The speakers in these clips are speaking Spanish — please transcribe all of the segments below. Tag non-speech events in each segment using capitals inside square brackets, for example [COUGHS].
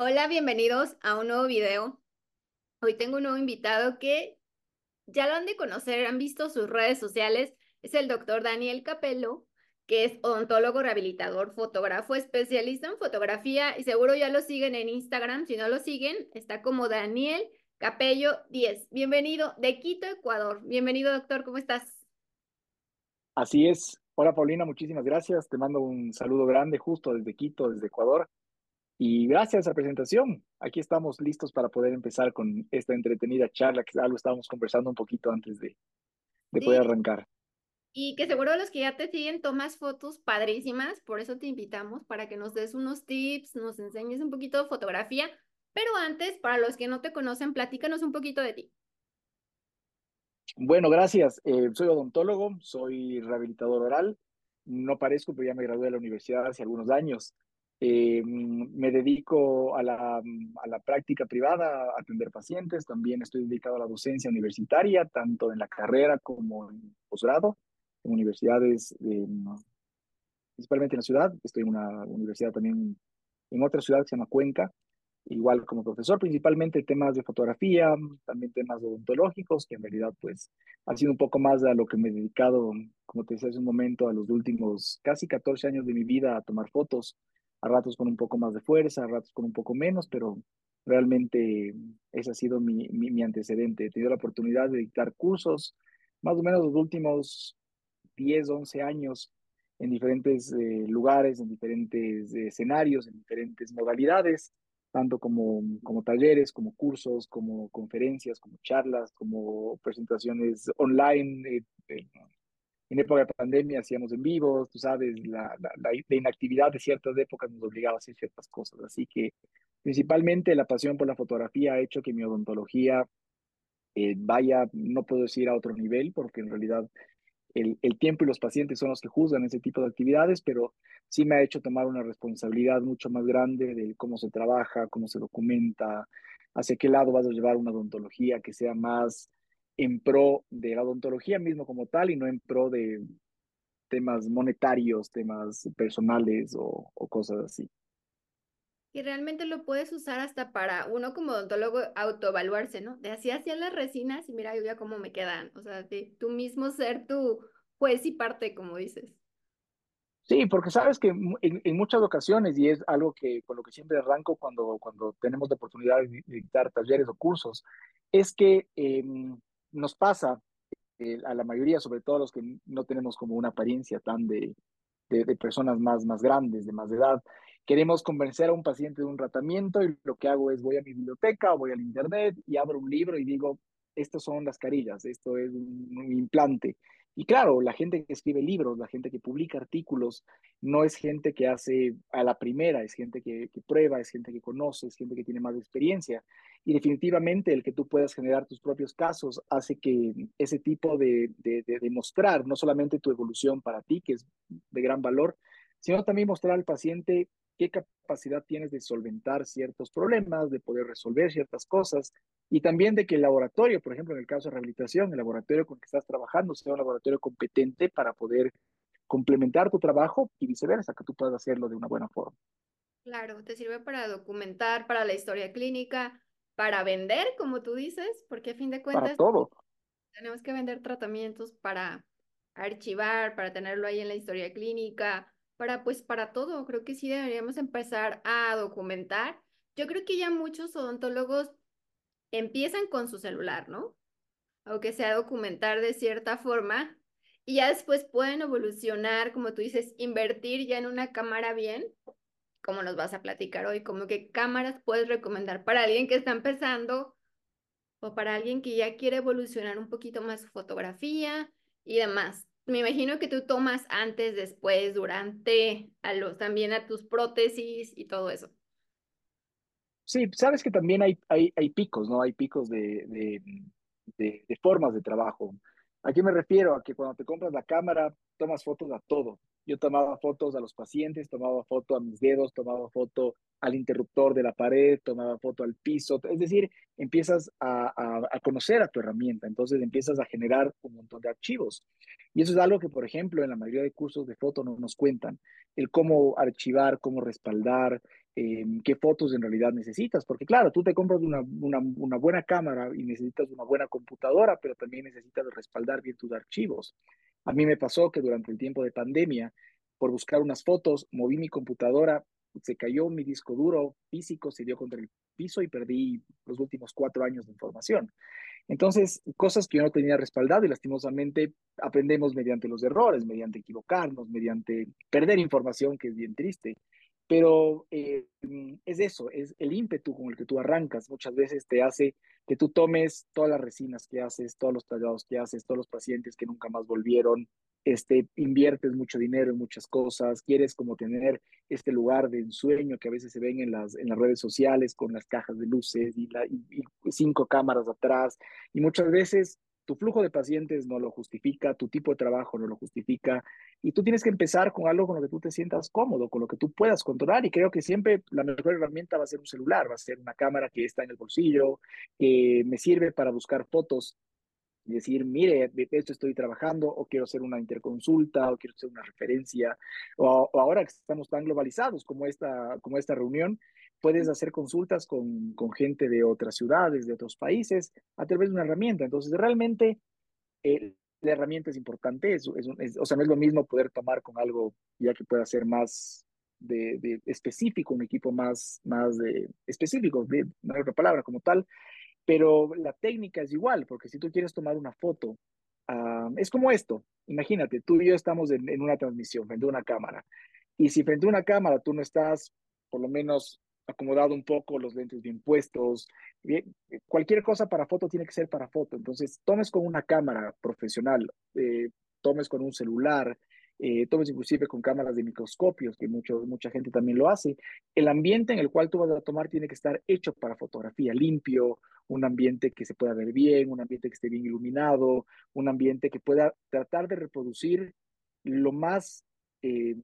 Hola, bienvenidos a un nuevo video. Hoy tengo un nuevo invitado que ya lo han de conocer, han visto sus redes sociales. Es el doctor Daniel Capello, que es odontólogo, rehabilitador, fotógrafo, especialista en fotografía y seguro ya lo siguen en Instagram. Si no lo siguen, está como Daniel Capello 10. Bienvenido de Quito, Ecuador. Bienvenido, doctor, ¿cómo estás? Así es. Hola, Paulina, muchísimas gracias. Te mando un saludo grande justo desde Quito, desde Ecuador. Y gracias a la presentación, aquí estamos listos para poder empezar con esta entretenida charla que algo estábamos conversando un poquito antes de, de poder arrancar. Y que seguro los que ya te siguen tomas fotos padrísimas, por eso te invitamos para que nos des unos tips, nos enseñes un poquito de fotografía. Pero antes, para los que no te conocen, platícanos un poquito de ti. Bueno, gracias. Eh, soy odontólogo, soy rehabilitador oral. No parezco, pero ya me gradué de la universidad hace algunos años. Eh, me dedico a la, a la, práctica privada, a atender pacientes. También estoy dedicado a la docencia universitaria, tanto en la carrera como en posgrado, en universidades, principalmente en la ciudad. Estoy en una universidad también en otra ciudad que se llama Cuenca, igual como profesor, principalmente temas de fotografía, también temas odontológicos, que en realidad pues ha sido un poco más a lo que me he dedicado, como te decía hace un momento, a los últimos casi 14 años de mi vida a tomar fotos a ratos con un poco más de fuerza, a ratos con un poco menos, pero realmente ese ha sido mi, mi, antecedente. He tenido la oportunidad de dictar cursos, más o menos los últimos 10, 11 años en diferentes eh, lugares, en diferentes escenarios, en diferentes modalidades, tanto como, como talleres, como cursos, como conferencias, como charlas, como presentaciones online, eh, eh, en época de pandemia hacíamos en vivo, tú sabes, la, la, inactividad de ciertas épocas nos obligaba a hacer ciertas cosas. Así que principalmente la pasión por la fotografía ha hecho que mi odontología eh, vaya, no puedo decir a otro nivel, porque en realidad el, el, tiempo y los pacientes son los que juzgan ese tipo de actividades, pero sí me ha hecho tomar una responsabilidad mucho más grande de cómo se trabaja, cómo se documenta, hacia qué lado vas a llevar una odontología que sea más en pro de la odontología mismo como tal y no en pro de temas monetarios, temas personales o, cosas así. Y realmente lo puedes usar hasta para uno como odontólogo autoevaluarse, ¿no? De así hacían las resinas y mira yo ya cómo me quedan. O sea, de tú mismo ser tu juez y parte, como dices. Sí, porque sabes que en, muchas ocasiones, y es algo que con lo que siempre arranco cuando, cuando tenemos la oportunidad de dictar talleres o cursos, es que em, nos pasa eh, a la mayoría, sobre todo a los que no tenemos como una apariencia tan de, de, personas más, más grandes, de más edad, queremos convencer a un paciente de un tratamiento y lo que hago es voy a mi biblioteca o voy al internet y abro un libro y digo, estas son las carillas, esto es un implante. Y claro, la gente que escribe libros, la gente que publica artículos, no es gente que hace a la primera, es gente que, prueba, es gente que conoce, es gente que tiene más experiencia. Y definitivamente el que tú puedas generar tus propios casos hace que ese tipo de, de, de no solamente tu evolución para ti, que es de gran valor, sino también mostrar al paciente qué capacidad tienes de solventar ciertos problemas, de poder resolver ciertas cosas y también de que el laboratorio, por ejemplo, en el caso de rehabilitación, el laboratorio con el que estás trabajando sea un laboratorio competente para poder complementar tu trabajo y viceversa, que tú puedas hacerlo de una buena forma. Claro, te sirve para documentar, para la historia clínica, para vender, como tú dices, porque a fin de cuentas... Para todo. Tenemos que vender tratamientos para archivar, para tenerlo ahí en la historia clínica, para pues para todo. Creo que sí deberíamos empezar a documentar. Yo creo que ya muchos odontólogos empiezan con su celular, ¿no? Aunque sea documentar de cierta forma y ya después pueden evolucionar, como tú dices, invertir ya en una cámara bien, como nos vas a platicar hoy, como que cámaras puedes recomendar para alguien que está empezando o para alguien que ya quiere evolucionar un poquito más su fotografía y demás me imagino que tú tomas antes, después, durante, a los, también a tus prótesis y todo eso. Sí, sabes que también hay, hay, hay picos, ¿no? Hay picos de, de, de, formas de trabajo. ¿A qué me refiero? A que cuando te compras la cámara, tomas fotos a todo. Yo tomaba fotos a los pacientes, tomaba foto a mis dedos, tomaba foto al interruptor de la pared, tomaba foto al piso. Es decir, empiezas a, a, conocer a tu herramienta, entonces empiezas a generar un montón de archivos. Y eso es algo que, por ejemplo, en la mayoría de cursos de foto no nos cuentan. El cómo archivar, cómo respaldar, eh, qué fotos en realidad necesitas, porque claro, tú te compras una, una, una, buena cámara y necesitas una buena computadora, pero también necesitas respaldar bien tus archivos. A mí me pasó que durante el tiempo de pandemia, por buscar unas fotos, moví mi computadora, se cayó mi disco duro físico, se dio contra el piso y perdí los últimos cuatro años de información. Entonces, cosas que yo no tenía respaldado y lastimosamente aprendemos mediante los errores, mediante equivocarnos, mediante perder información, que es bien triste. Pero eh, es eso, es el ímpetu con el que tú arrancas. Muchas veces te hace que tú tomes todas las resinas que haces, todos los tallados que haces, todos los pacientes que nunca más volvieron, este, inviertes mucho dinero en muchas cosas, quieres como tener este lugar de ensueño que a veces se ven en las, en las redes sociales con las cajas de luces y, la, y cinco cámaras atrás. Y muchas veces tu flujo de pacientes no lo justifica, tu tipo de trabajo no lo justifica, y tú tienes que empezar con algo con lo que tú te sientas cómodo, con lo que tú puedas controlar, y creo que siempre la mejor herramienta va a ser un celular, va a ser una cámara que está en el bolsillo, que me sirve para buscar fotos y decir, mire, de esto estoy trabajando, o quiero hacer una interconsulta, o quiero hacer una referencia, o, ahora que estamos tan globalizados como esta, como esta reunión, puedes hacer consultas con, con, gente de otras ciudades, de otros países, a través de una herramienta. Entonces, realmente eh, la herramienta es importante, es, es, es, o sea, no es lo mismo poder tomar con algo ya que pueda ser más de, de específico, un equipo más, más de, específico, de, no hay otra palabra como tal, pero la técnica es igual, porque si tú quieres tomar una foto, uh, es como esto, imagínate, tú y yo estamos en, en una transmisión frente a una cámara, y si frente a una cámara tú no estás por lo menos acomodado un poco, los lentes bien puestos. Bien, cualquier cosa para foto tiene que ser para foto. Entonces, tomes con una cámara profesional, eh, tomes con un celular, eh, tomes inclusive con cámaras de microscopios, que mucho, mucha gente también lo hace. El ambiente en el cual tú vas a tomar tiene que estar hecho para fotografía, limpio, un ambiente que se pueda ver bien, un ambiente que esté bien iluminado, un ambiente que pueda tratar de reproducir lo más eh,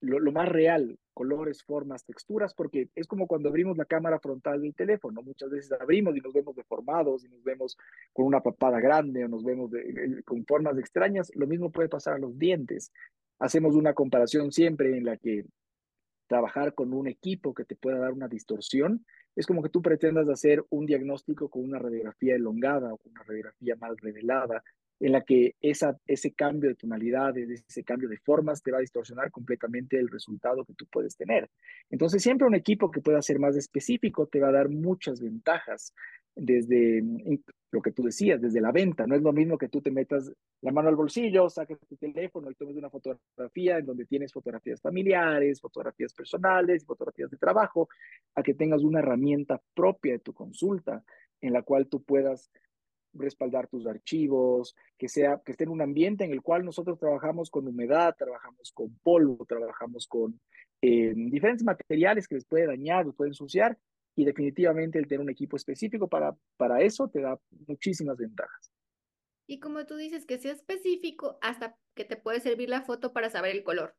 lo, lo, más real, colores, formas, texturas, porque es como cuando abrimos la cámara frontal del teléfono, muchas veces abrimos y nos vemos deformados y nos vemos con una papada grande o nos vemos de, con formas extrañas, lo mismo puede pasar a los dientes. Hacemos una comparación siempre en la que trabajar con un equipo que te pueda dar una distorsión, es como que tú pretendas hacer un diagnóstico con una radiografía elongada o con una radiografía mal revelada en la que esa, ese cambio de tonalidades, ese cambio de formas te va a distorsionar completamente el resultado que tú puedes tener. Entonces, siempre un equipo que pueda ser más específico te va a dar muchas ventajas desde lo que tú decías, desde la venta. No es lo mismo que tú te metas la mano al bolsillo, saques tu teléfono y tomes una fotografía en donde tienes fotografías familiares, fotografías personales, fotografías de trabajo, a que tengas una herramienta propia de tu consulta en la cual tú puedas respaldar tus archivos, que, sea, que esté en un ambiente en el cual nosotros trabajamos con humedad, trabajamos con polvo, trabajamos con eh, diferentes materiales que les puede dañar o puede ensuciar y definitivamente el tener un equipo específico para, para eso te da muchísimas ventajas. Y como tú dices, que sea específico hasta que te puede servir la foto para saber el color,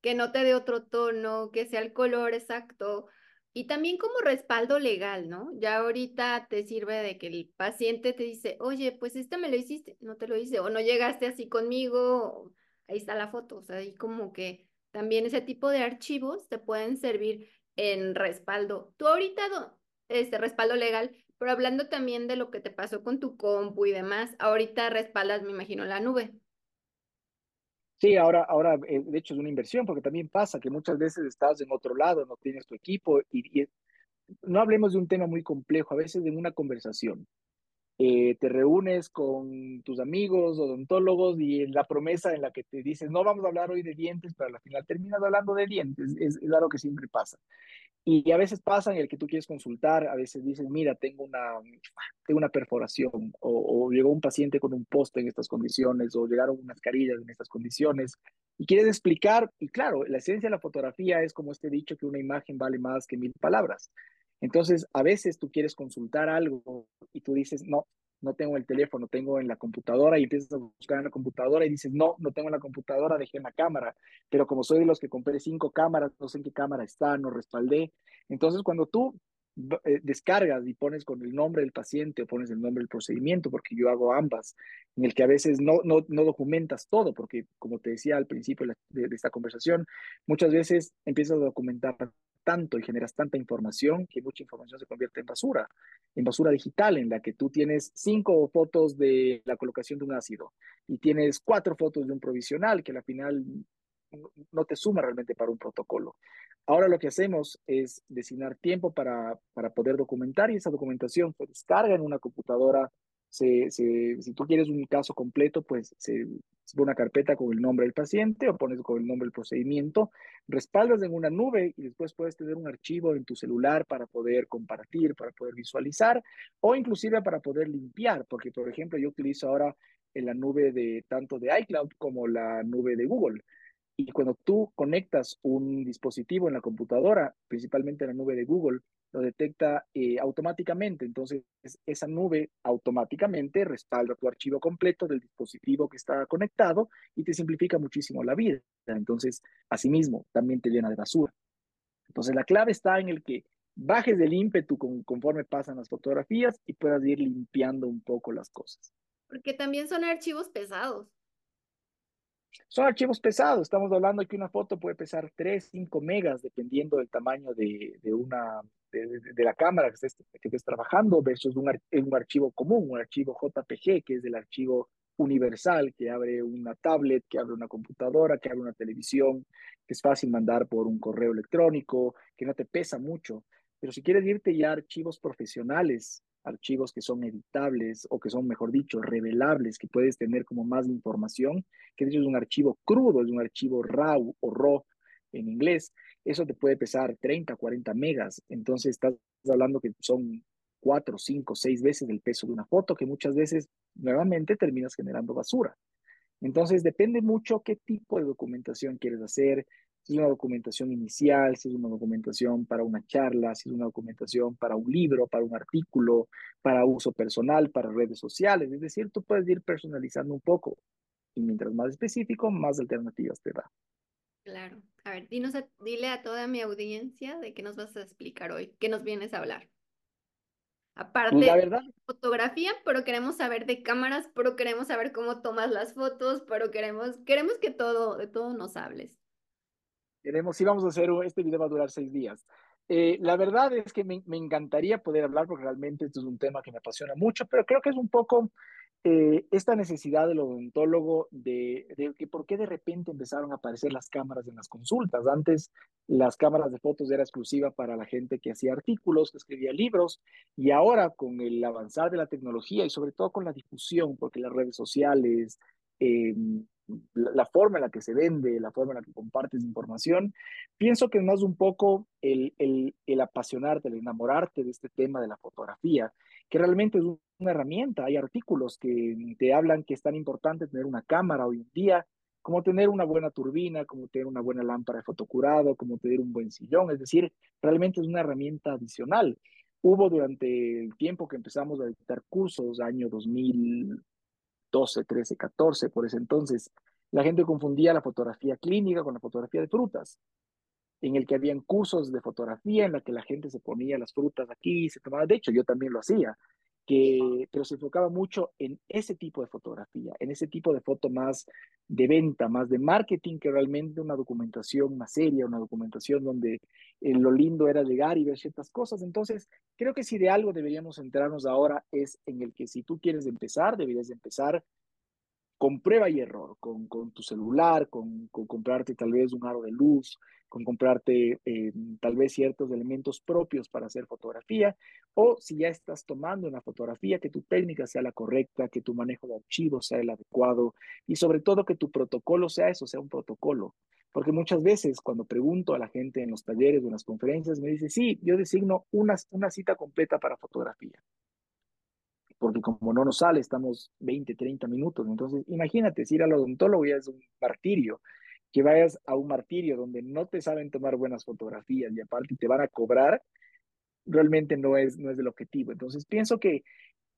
que no te dé otro tono, que sea el color exacto, y también como respaldo legal, ¿no? Ya ahorita te sirve de que el paciente te dice, oye, pues este me lo hiciste, no te lo hice, o no llegaste así conmigo, ahí está la foto, o sea, ahí como que también ese tipo de archivos te pueden servir en respaldo. Tú ahorita, este respaldo legal, pero hablando también de lo que te pasó con tu compu y demás, ahorita respaldas, me imagino, la nube. Sí, ahora, ahora eh, de hecho es una inversión, porque también pasa que muchas veces estás en otro lado, no tienes tu equipo, y, y no hablemos de un tema muy complejo, a veces en una conversación. Eh, te reúnes con tus amigos odontólogos y la promesa en la que te dices, no vamos a hablar hoy de dientes, pero al final terminas hablando de dientes, es, es algo que siempre pasa. Y a veces pasa en el que tú quieres consultar, a veces dices, mira, tengo una, tengo una perforación, o, o llegó un paciente con un poste en estas condiciones, o llegaron unas carillas en estas condiciones, y quieres explicar, y claro, la esencia de la fotografía es como este dicho que una imagen vale más que mil palabras. Entonces, a veces tú quieres consultar algo y tú dices, no, no tengo el teléfono, tengo en la computadora y empiezas a buscar en la computadora y dices, no, no tengo en la computadora, dejé en la cámara, pero como soy de los que compré cinco cámaras, no sé en qué cámara está, no respaldé. Entonces, cuando tú eh, descargas y pones con el nombre del paciente o pones el nombre del procedimiento, porque yo hago ambas, en el que a veces no, no, no documentas todo, porque como te decía al principio de esta conversación, muchas veces empiezas a documentar tanto y generas tanta información que mucha información se convierte en basura, en basura digital, en la que tú tienes cinco fotos de la colocación de un ácido y tienes cuatro fotos de un provisional que al final no te suma realmente para un protocolo. Ahora lo que hacemos es designar tiempo para, para poder documentar y esa documentación se descarga en una computadora. Si tú quieres un caso completo, pues se, se pone una carpeta con el nombre del paciente o pones con el nombre del procedimiento, respaldas en una nube y después puedes tener un archivo en tu celular para poder compartir, para poder visualizar o inclusive para poder limpiar, porque por ejemplo yo utilizo ahora en la nube de tanto de iCloud como la nube de Google. Y cuando tú conectas un dispositivo en la computadora, principalmente en la nube de Google, lo detecta eh, automáticamente. Entonces, esa nube automáticamente respalda tu archivo completo del dispositivo que está conectado y te simplifica muchísimo la vida. Entonces, asimismo, también te llena de basura. Entonces, la clave está en el que bajes del ímpetu conforme pasan las fotografías y puedas ir limpiando un poco las cosas. Porque también son archivos pesados. Son archivos pesados, estamos hablando que una foto puede pesar 3, 5 megas, dependiendo del tamaño de, de una, de, de, la cámara que estés, que estés trabajando, versus un, un archivo común, un archivo JPG, que es el archivo universal, que abre una tablet, que abre una computadora, que abre una televisión, que es fácil mandar por un correo electrónico, que no te pesa mucho. Pero si quieres irte ya a archivos profesionales, archivos que son editables o que son, mejor dicho, revelables, que puedes tener como más información, que de hecho es un archivo crudo, es un archivo RAW o RAW en inglés, eso te puede pesar 30, 40 megas, entonces estás hablando que son 4, 5, 6 veces el peso de una foto, que muchas veces nuevamente terminas generando basura. Entonces depende mucho qué tipo de documentación quieres hacer, si es una documentación inicial, si es una documentación para una charla, si es una documentación para un libro, para un artículo, para uso personal, para redes sociales. Es decir, tú puedes ir personalizando un poco y mientras más específico, más alternativas te da. Claro. A ver, dinos dile a toda mi audiencia de qué nos vas a explicar hoy, qué nos vienes a hablar. Aparte pues la verdad, de fotografía, pero queremos saber de cámaras, pero queremos saber cómo tomas las fotos, pero queremos, queremos que todo, de todo nos hables. Queremos, sí vamos a hacer, este video va a durar seis días. Eh, la verdad es que me, me, encantaría poder hablar porque realmente esto es un tema que me apasiona mucho, pero creo que es un poco eh, esta necesidad del odontólogo de, de, que por qué de repente empezaron a aparecer las cámaras en las consultas. Antes las cámaras de fotos era exclusiva para la gente que hacía artículos, que escribía libros, y ahora con el avanzar de la tecnología y sobre todo con la difusión, porque las redes sociales, eh, la, forma en la que se vende, la forma en la que compartes información, pienso que más un poco el, el, el apasionarte, el enamorarte de este tema de la fotografía, que realmente es una herramienta. Hay artículos que te hablan que es tan importante tener una cámara hoy en día, como tener una buena turbina, como tener una buena lámpara de fotocurado, como tener un buen sillón, es decir, realmente es una herramienta adicional. Hubo durante el tiempo que empezamos a dictar cursos, año 2000, 12, 13, 14, por ese entonces, la gente confundía la fotografía clínica con la fotografía de frutas, en el que habían cursos de fotografía en la que la gente se ponía las frutas aquí, se tomaba, de hecho yo también lo hacía, que, pero se enfocaba mucho en ese tipo de fotografía, en ese tipo de foto más de venta, más de marketing, que realmente una documentación más seria, una documentación donde eh, lo lindo era llegar y ver ciertas cosas. Entonces, creo que si de algo deberíamos centrarnos ahora es en el que si tú quieres empezar, deberías empezar con prueba y error, con, tu celular, con, comprarte tal vez un aro de luz, con comprarte eh, tal vez ciertos elementos propios para hacer fotografía, o si ya estás tomando una fotografía, que tu técnica sea la correcta, que tu manejo de archivos sea el adecuado y sobre todo que tu protocolo sea eso, sea un protocolo. Porque muchas veces cuando pregunto a la gente en los talleres o en las conferencias, me dice, sí, yo designo una cita completa para fotografía porque como no nos sale, estamos 20, 30 minutos. Entonces, imagínate, si ir al odontólogo ya es un martirio, que vayas a un martirio donde no te saben tomar buenas fotografías y aparte te van a cobrar, realmente no es, no es el objetivo. Entonces, pienso que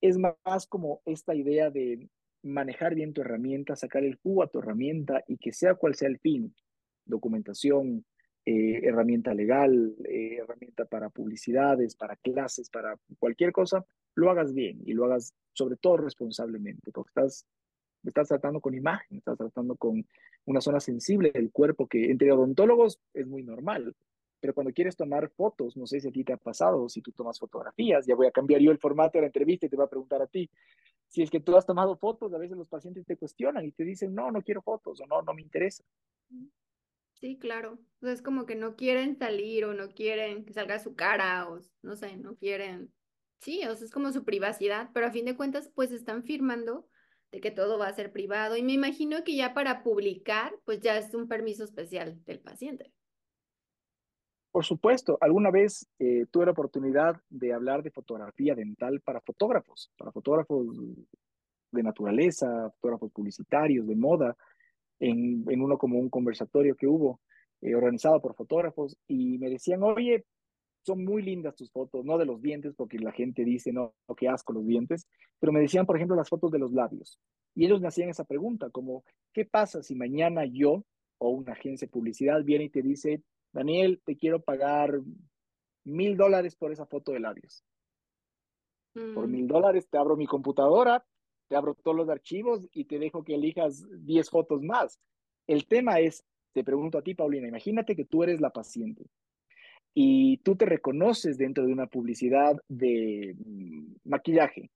es más como esta idea de manejar bien tu herramienta, sacar el jugo a tu herramienta y que sea cual sea el fin, documentación, eh, herramienta legal, eh, herramienta para publicidades, para clases, para cualquier cosa, lo hagas bien y lo hagas sobre todo responsablemente, porque estás, estás tratando con imagen, estás tratando con una zona sensible del cuerpo que entre odontólogos es muy normal. pero cuando quieres tomar fotos, no sé si a ti te ha pasado, si tú tomas fotografías, ya voy a cambiar yo el formato de la entrevista y te voy a preguntar a ti, si es que tú has tomado fotos, a veces los pacientes te cuestionan y te dicen, no, no quiero fotos o no, no me interesa. Sí, claro. O es como que no quieren salir o no quieren que salga su cara o no sé, no quieren. Sí, o sea, es como su privacidad, pero a fin de cuentas, pues están firmando de que todo va a ser privado y me imagino que ya para publicar, pues ya es un permiso especial del paciente. Por supuesto, alguna vez eh, tuve la oportunidad de hablar de fotografía dental para fotógrafos, para fotógrafos de naturaleza, fotógrafos publicitarios, de moda, en, en uno como un conversatorio que hubo eh, organizado por fotógrafos y me decían, oye, son muy lindas tus fotos, no de los dientes, porque la gente dice, no, qué asco los dientes, pero me decían, por ejemplo, las fotos de los labios. Y ellos me hacían esa pregunta, como, ¿qué pasa si mañana yo o una agencia de publicidad viene y te dice, Daniel, te quiero pagar mil dólares por esa foto de labios? Por mm. mil dólares te abro mi computadora, te abro todos los archivos y te dejo que elijas 10 fotos más. El tema es, te pregunto a ti, Paulina, imagínate que tú eres la paciente y tú te reconoces dentro de una publicidad de mm, maquillaje.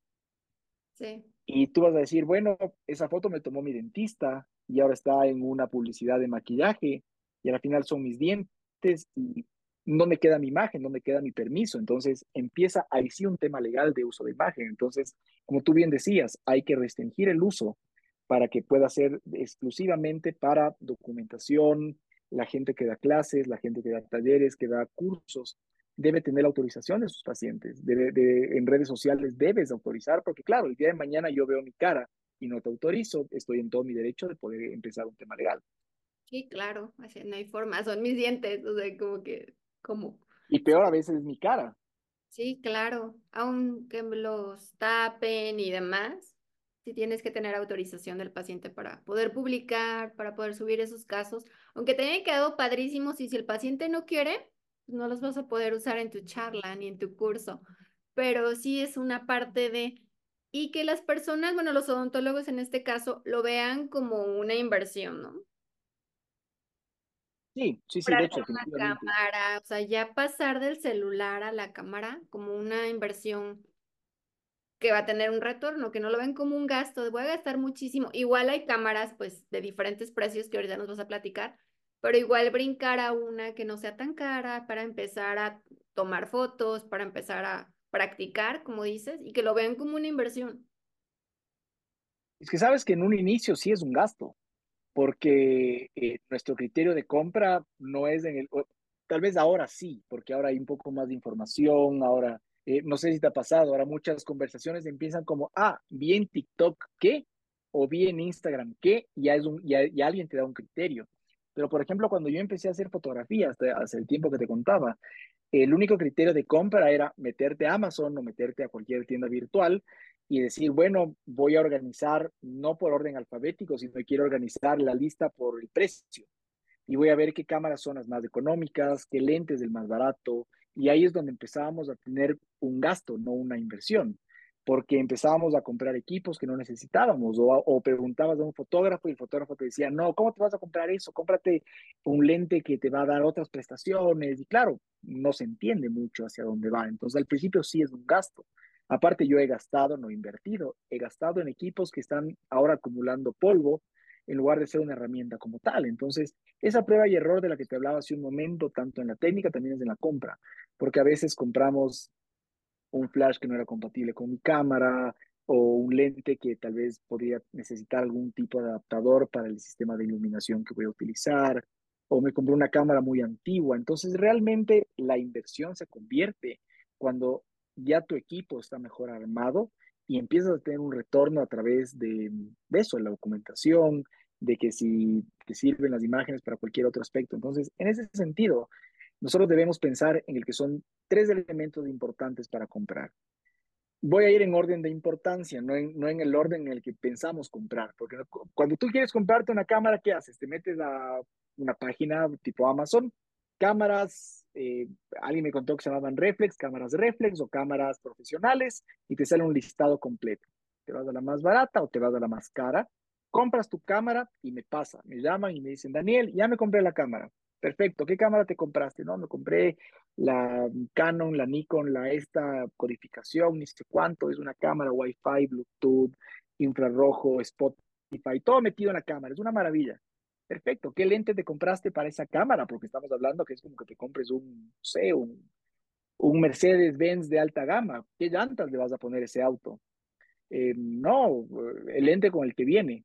Sí. Y tú vas a decir, bueno, esa foto me tomó mi dentista y ahora está en una publicidad de maquillaje y al final son mis dientes y no me queda mi imagen, no me queda mi permiso. Entonces empieza ahí sí un tema legal de uso de imagen. Entonces, como tú bien decías, hay que restringir el uso para que pueda ser exclusivamente para documentación, la gente que da clases, la gente que da talleres, que da cursos, debe tener autorización de sus pacientes. Debe, en redes sociales debes autorizar, porque claro, el día de mañana yo veo mi cara y no te autorizo, estoy en todo mi derecho de poder empezar un tema legal. Sí, claro, no hay forma, son mis dientes, o sea, como que como... Y peor a veces es mi cara. Sí, claro, aunque los tapen y demás, sí tienes que tener autorización del paciente para poder publicar, para poder subir esos casos, aunque te hayan quedado padrísimos y si el paciente no quiere, pues no los vas a poder usar en tu charla ni en tu curso, pero sí es una parte de... Y que las personas, bueno, los odontólogos en este caso, lo vean como una inversión, ¿no? Sí, sí, sí, de hecho. Una cámara, o sea, ya pasar del celular a la cámara como una inversión que va a tener un retorno, que no lo ven como un gasto, voy a gastar muchísimo. Igual hay cámaras, pues, de diferentes precios que ahorita nos vas a platicar, pero igual brincar a una que no sea tan cara para empezar a tomar fotos, para empezar a practicar, como dices, y que lo vean como una inversión. Es que sabes que en un inicio sí es un gasto, porque eh, nuestro criterio de compra no es en el, tal vez ahora sí, porque ahora hay un poco más de información, ahora, eh, no sé si te ha pasado, ahora muchas conversaciones empiezan como, ah, vi en TikTok qué, o vi en Instagram qué, ya, alguien te da un criterio. Pero, por ejemplo, cuando yo empecé a hacer fotografías, hace el tiempo que te contaba, el único criterio de compra era meterte a Amazon o meterte a cualquier tienda virtual y decir, bueno, voy a organizar, no por orden alfabético, sino que quiero organizar la lista por el precio. Y voy a ver qué cámaras son las más económicas, qué lentes del más barato. Y ahí es donde empezábamos a tener un gasto, no una inversión porque empezábamos a comprar equipos que no necesitábamos o, preguntabas a un fotógrafo y el fotógrafo te decía, no, ¿cómo te vas a comprar eso? Cómprate un lente que te va a dar otras prestaciones y claro, no se entiende mucho hacia dónde va. Entonces al principio sí es un gasto. Aparte yo he gastado, no he invertido, he gastado en equipos que están ahora acumulando polvo en lugar de ser una herramienta como tal. Entonces, esa prueba y error de la que te hablaba hace un momento, tanto en la técnica, también es en la compra, porque a veces compramos un flash que no era compatible con mi cámara o un lente que tal vez podría necesitar algún tipo de adaptador para el sistema de iluminación que voy a utilizar o me compré una cámara muy antigua. Entonces realmente la inversión se convierte cuando ya tu equipo está mejor armado y empiezas a tener un retorno a través de, de eso, la documentación, de que si te sirven las imágenes para cualquier otro aspecto. Entonces, en ese sentido, nosotros debemos pensar en el que son tres elementos importantes para comprar. Voy a ir en orden de importancia, no en, no en el orden en el que pensamos comprar, porque cuando tú quieres comprarte una cámara, ¿qué haces? Te metes a una página tipo Amazon, cámaras, eh, alguien me contó que se llamaban reflex, cámaras reflex o cámaras profesionales, y te sale un listado completo. Te vas a la más barata o te vas a la más cara, compras tu cámara y me pasa, me llaman y me dicen, Daniel, ya me compré la cámara Perfecto, ¿qué cámara te compraste? No, me compré la Canon, la Nikon, la esta codificación, ni sé cuánto, es una cámara Wi-Fi, Bluetooth, infrarrojo, Spotify, todo metido en la cámara, es una maravilla. Perfecto, ¿qué lente te compraste para esa cámara? Porque estamos hablando que es como que te compres un, no sé, un, un Mercedes-Benz de alta gama. ¿Qué llantas le vas a poner ese auto? Eh, no, el lente con el que viene.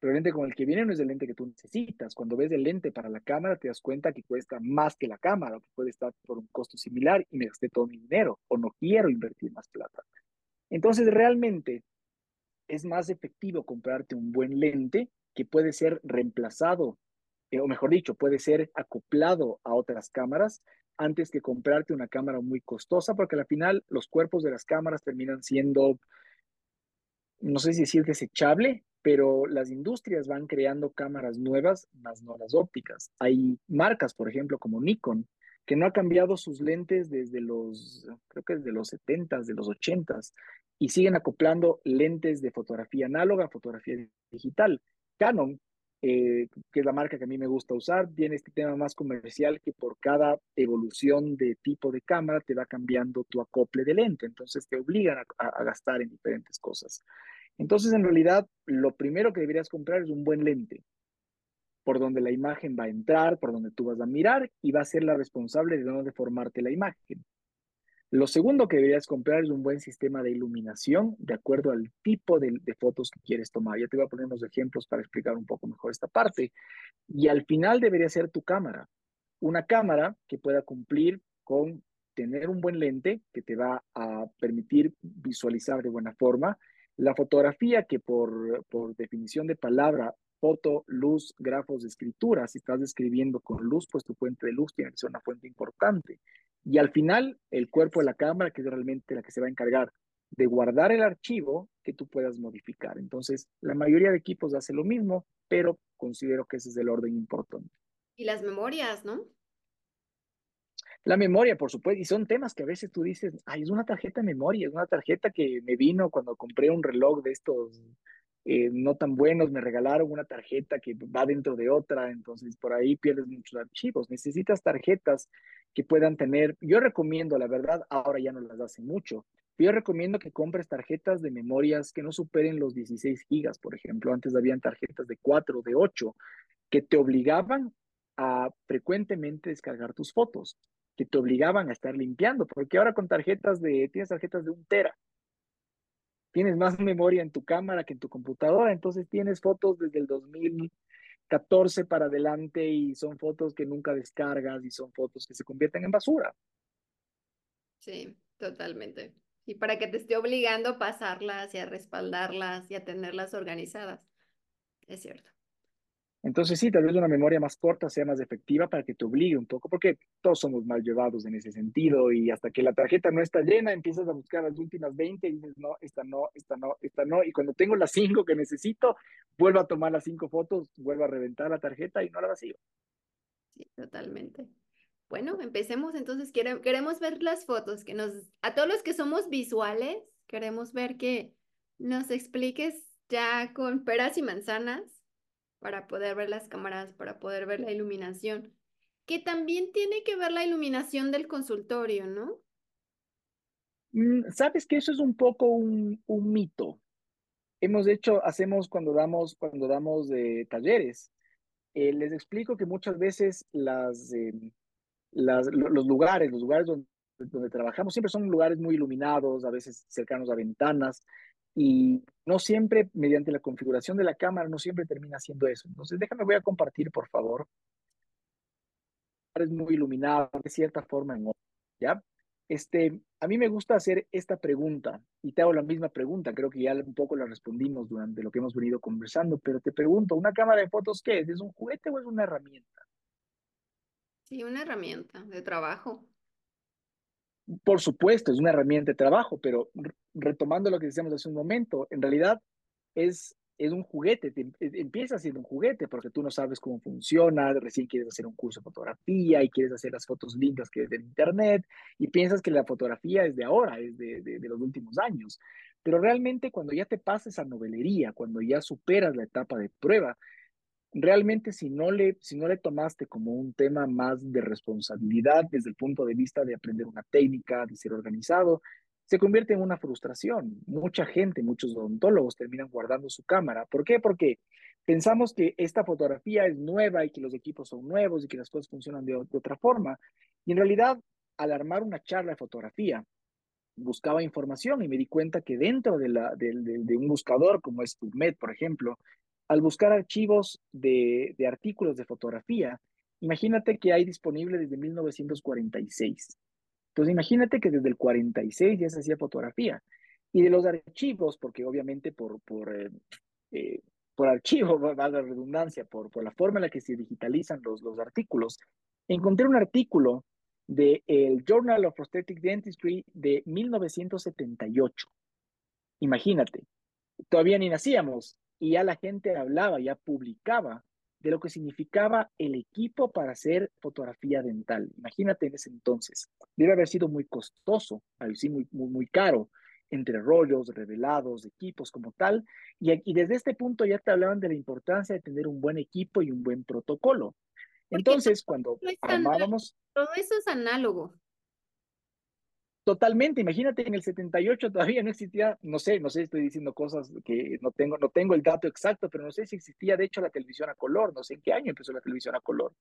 Pero el lente con el que viene no es el lente que tú necesitas. Cuando ves el lente para la cámara, te das cuenta que cuesta más que la cámara, que puede estar por un costo similar y me gasté todo mi dinero o no quiero invertir más plata. Entonces, realmente es más efectivo comprarte un buen lente que puede ser reemplazado, eh, o mejor dicho, puede ser acoplado a otras cámaras antes que comprarte una cámara muy costosa, porque al final los cuerpos de las cámaras terminan siendo, no sé si decir desechable, pero las industrias van creando cámaras nuevas, más no las ópticas. Hay marcas, por ejemplo, como Nikon, que no ha cambiado sus lentes desde los, creo que desde los 70s, de los 80s, y siguen acoplando lentes de fotografía análoga fotografía digital. Canon, eh, que es la marca que a mí me gusta usar, tiene este tema más comercial que por cada evolución de tipo de cámara te va cambiando tu acople de lente, entonces te obligan a gastar en diferentes cosas. Entonces, en realidad, lo primero que deberías comprar es un buen lente, por donde la imagen va a entrar, por donde tú vas a mirar y va a ser la responsable de no deformarte la imagen. Lo segundo que deberías comprar es un buen sistema de iluminación de acuerdo al tipo de, de, fotos que quieres tomar. Ya te voy a poner unos ejemplos para explicar un poco mejor esta parte. Y al final debería ser tu cámara. Una cámara que pueda cumplir con tener un buen lente que te va a permitir visualizar de buena forma la fotografía que por, por definición de palabra, foto, luz, grafos escritura, si estás escribiendo con luz, pues tu fuente de luz tiene que ser una fuente importante. Y al final, el cuerpo de la cámara, que es realmente la que se va a encargar de guardar el archivo que tú puedas modificar. Entonces, la mayoría de equipos hace lo mismo, pero considero que ese es el orden importante. Y las memorias, ¿no? La memoria, por supuesto, y son temas que a veces tú dices, ay, es una tarjeta de memoria, es una tarjeta que me vino cuando compré un reloj de estos eh, no tan buenos, me regalaron una tarjeta que va dentro de otra, entonces por ahí pierdes muchos archivos. Necesitas tarjetas que puedan tener, yo recomiendo, la verdad, ahora ya no las hace mucho, yo recomiendo que compres tarjetas de memorias que no superen los 16 gigas, por ejemplo. Antes habían tarjetas de 4, de 8, que te obligaban a frecuentemente descargar tus fotos que te obligaban a estar limpiando, porque ahora con tarjetas de, tienes tarjetas de un tera, tienes más memoria en tu cámara que en tu computadora, entonces tienes fotos desde el 2014 para adelante y son fotos que nunca descargas y son fotos que se convierten en basura. Sí, totalmente. Y para que te esté obligando a pasarlas y a respaldarlas y a tenerlas organizadas. Es cierto. Entonces sí, tal vez una memoria más corta sea más efectiva para que te obligue un poco, porque todos somos mal llevados en ese sentido y hasta que la tarjeta no está llena, empiezas a buscar las últimas 20 y dices, no, esta no, esta no, esta no, y cuando tengo las 5 que necesito, vuelvo a tomar las 5 fotos, vuelvo a reventar la tarjeta y no la vacío. Sí, totalmente. Bueno, empecemos entonces, queremos ver las fotos, que nos, a todos los que somos visuales, queremos ver que nos expliques ya con peras y manzanas para poder ver las cámaras, para poder ver la iluminación, que también tiene que ver la iluminación del consultorio, ¿no? Mm, Sabes que eso es un poco un, un mito. Hemos hecho, hacemos cuando damos, cuando damos de talleres. Eh, les explico que muchas veces eh, las, los lugares, los lugares donde trabajamos siempre son lugares muy iluminados, a veces cercanos a ventanas, y no siempre, mediante la configuración de la cámara, no siempre termina haciendo eso. Entonces, déjame, voy a compartir, por favor. Es muy iluminado, de cierta forma, en ¿ya? Este, a mí me gusta hacer esta pregunta y te hago la misma pregunta, creo que ya un poco la respondimos durante lo que hemos venido conversando, pero te pregunto, ¿una cámara de fotos qué es? ¿Es un juguete o es una herramienta? Sí, una herramienta de trabajo. Por supuesto, es una herramienta de trabajo, pero retomando lo que decíamos hace un momento, en realidad es, es un juguete, te, empieza siendo un juguete porque tú no sabes cómo funciona, recién quieres hacer un curso de fotografía y quieres hacer las fotos lindas que es del internet y piensas que la fotografía es de ahora, es de, de, de los últimos años. Pero realmente cuando ya te pasas a novelería, cuando ya superas la etapa de prueba, realmente si no, le, si no le tomaste como un tema más de responsabilidad desde el punto de vista de aprender una técnica, de ser organizado, se convierte en una frustración. Mucha gente, muchos odontólogos terminan guardando su cámara. ¿Por qué? Porque pensamos que esta fotografía es nueva y que los equipos son nuevos y que las cosas funcionan de, otra forma. Y en realidad, al armar una charla de fotografía, buscaba información y me di cuenta que dentro de, la, de, de un buscador como es PubMed, por ejemplo, al buscar archivos de, de, artículos de fotografía, imagínate que hay disponible desde 1946. Entonces, imagínate que desde el 46 ya se hacía fotografía. Y de los archivos, porque obviamente por, por, eh, eh, por archivo, [LAUGHS] va la redundancia, por, por la forma en la que se digitalizan los, los artículos, encontré un artículo del de Journal of Prosthetic Dentistry de 1978. Imagínate, todavía ni nacíamos y ya la gente hablaba, ya publicaba de lo que significaba el equipo para hacer fotografía dental. Imagínate en ese entonces. Debe haber sido muy costoso, sí, muy, muy, muy caro, entre rollos, revelados, equipos como tal. Y, y desde este punto ya te hablaban de la importancia de tener un buen equipo y un buen protocolo. Entonces, cuando armábamos... Todo eso es análogo. Totalmente, imagínate en el 78 todavía no existía, no sé, no sé, estoy diciendo cosas que no tengo, no tengo el dato exacto, pero no sé si existía de hecho la televisión a color, no sé en qué año empezó la televisión a color.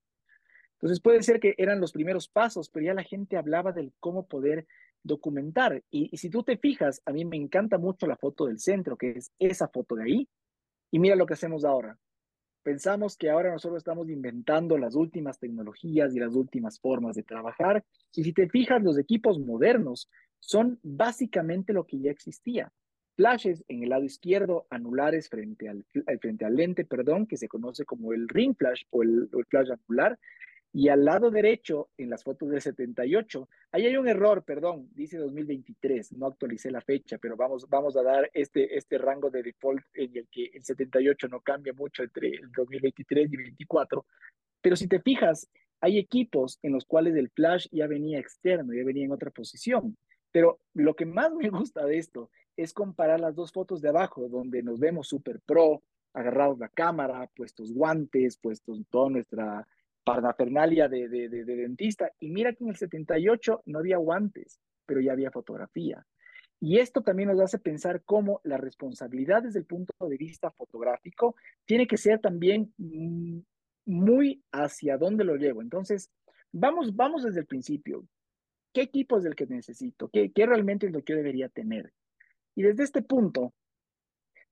Entonces puede ser que eran los primeros pasos, pero ya la gente hablaba del cómo poder documentar. Y, y si tú te fijas, a mí me encanta mucho la foto del centro, que es esa foto de ahí, y mira lo que hacemos ahora. Pensamos que ahora nosotros estamos inventando las últimas tecnologías y las últimas formas de trabajar. Y si te fijas, los equipos modernos son básicamente lo que ya existía. Flashes en el lado izquierdo, anulares frente al, frente al lente, perdón, que se conoce como el ring flash o el, o el flash anular, y al lado derecho, en las fotos del 78, ahí hay un error, perdón, dice 2023, no actualicé la fecha, pero vamos, vamos a dar este, este rango de default en el que el 78 no cambia mucho entre el 2023 y 2024. Pero si te fijas, hay equipos en los cuales el flash ya venía externo, ya venía en otra posición. Pero lo que más me [LAUGHS] gusta de esto es comparar las dos fotos de abajo, donde nos vemos super pro, agarrados la cámara, puestos guantes, puestos toda nuestra parafernalia de, de, de, de, dentista. Y mira que en el 78 no había guantes, pero ya había fotografía. Y esto también nos hace pensar cómo la responsabilidad desde el punto de vista fotográfico tiene que ser también muy hacia dónde lo llevo. Entonces, vamos, vamos desde el principio. ¿Qué equipo es el que necesito? ¿Qué, qué realmente es lo que yo debería tener? Y desde este punto,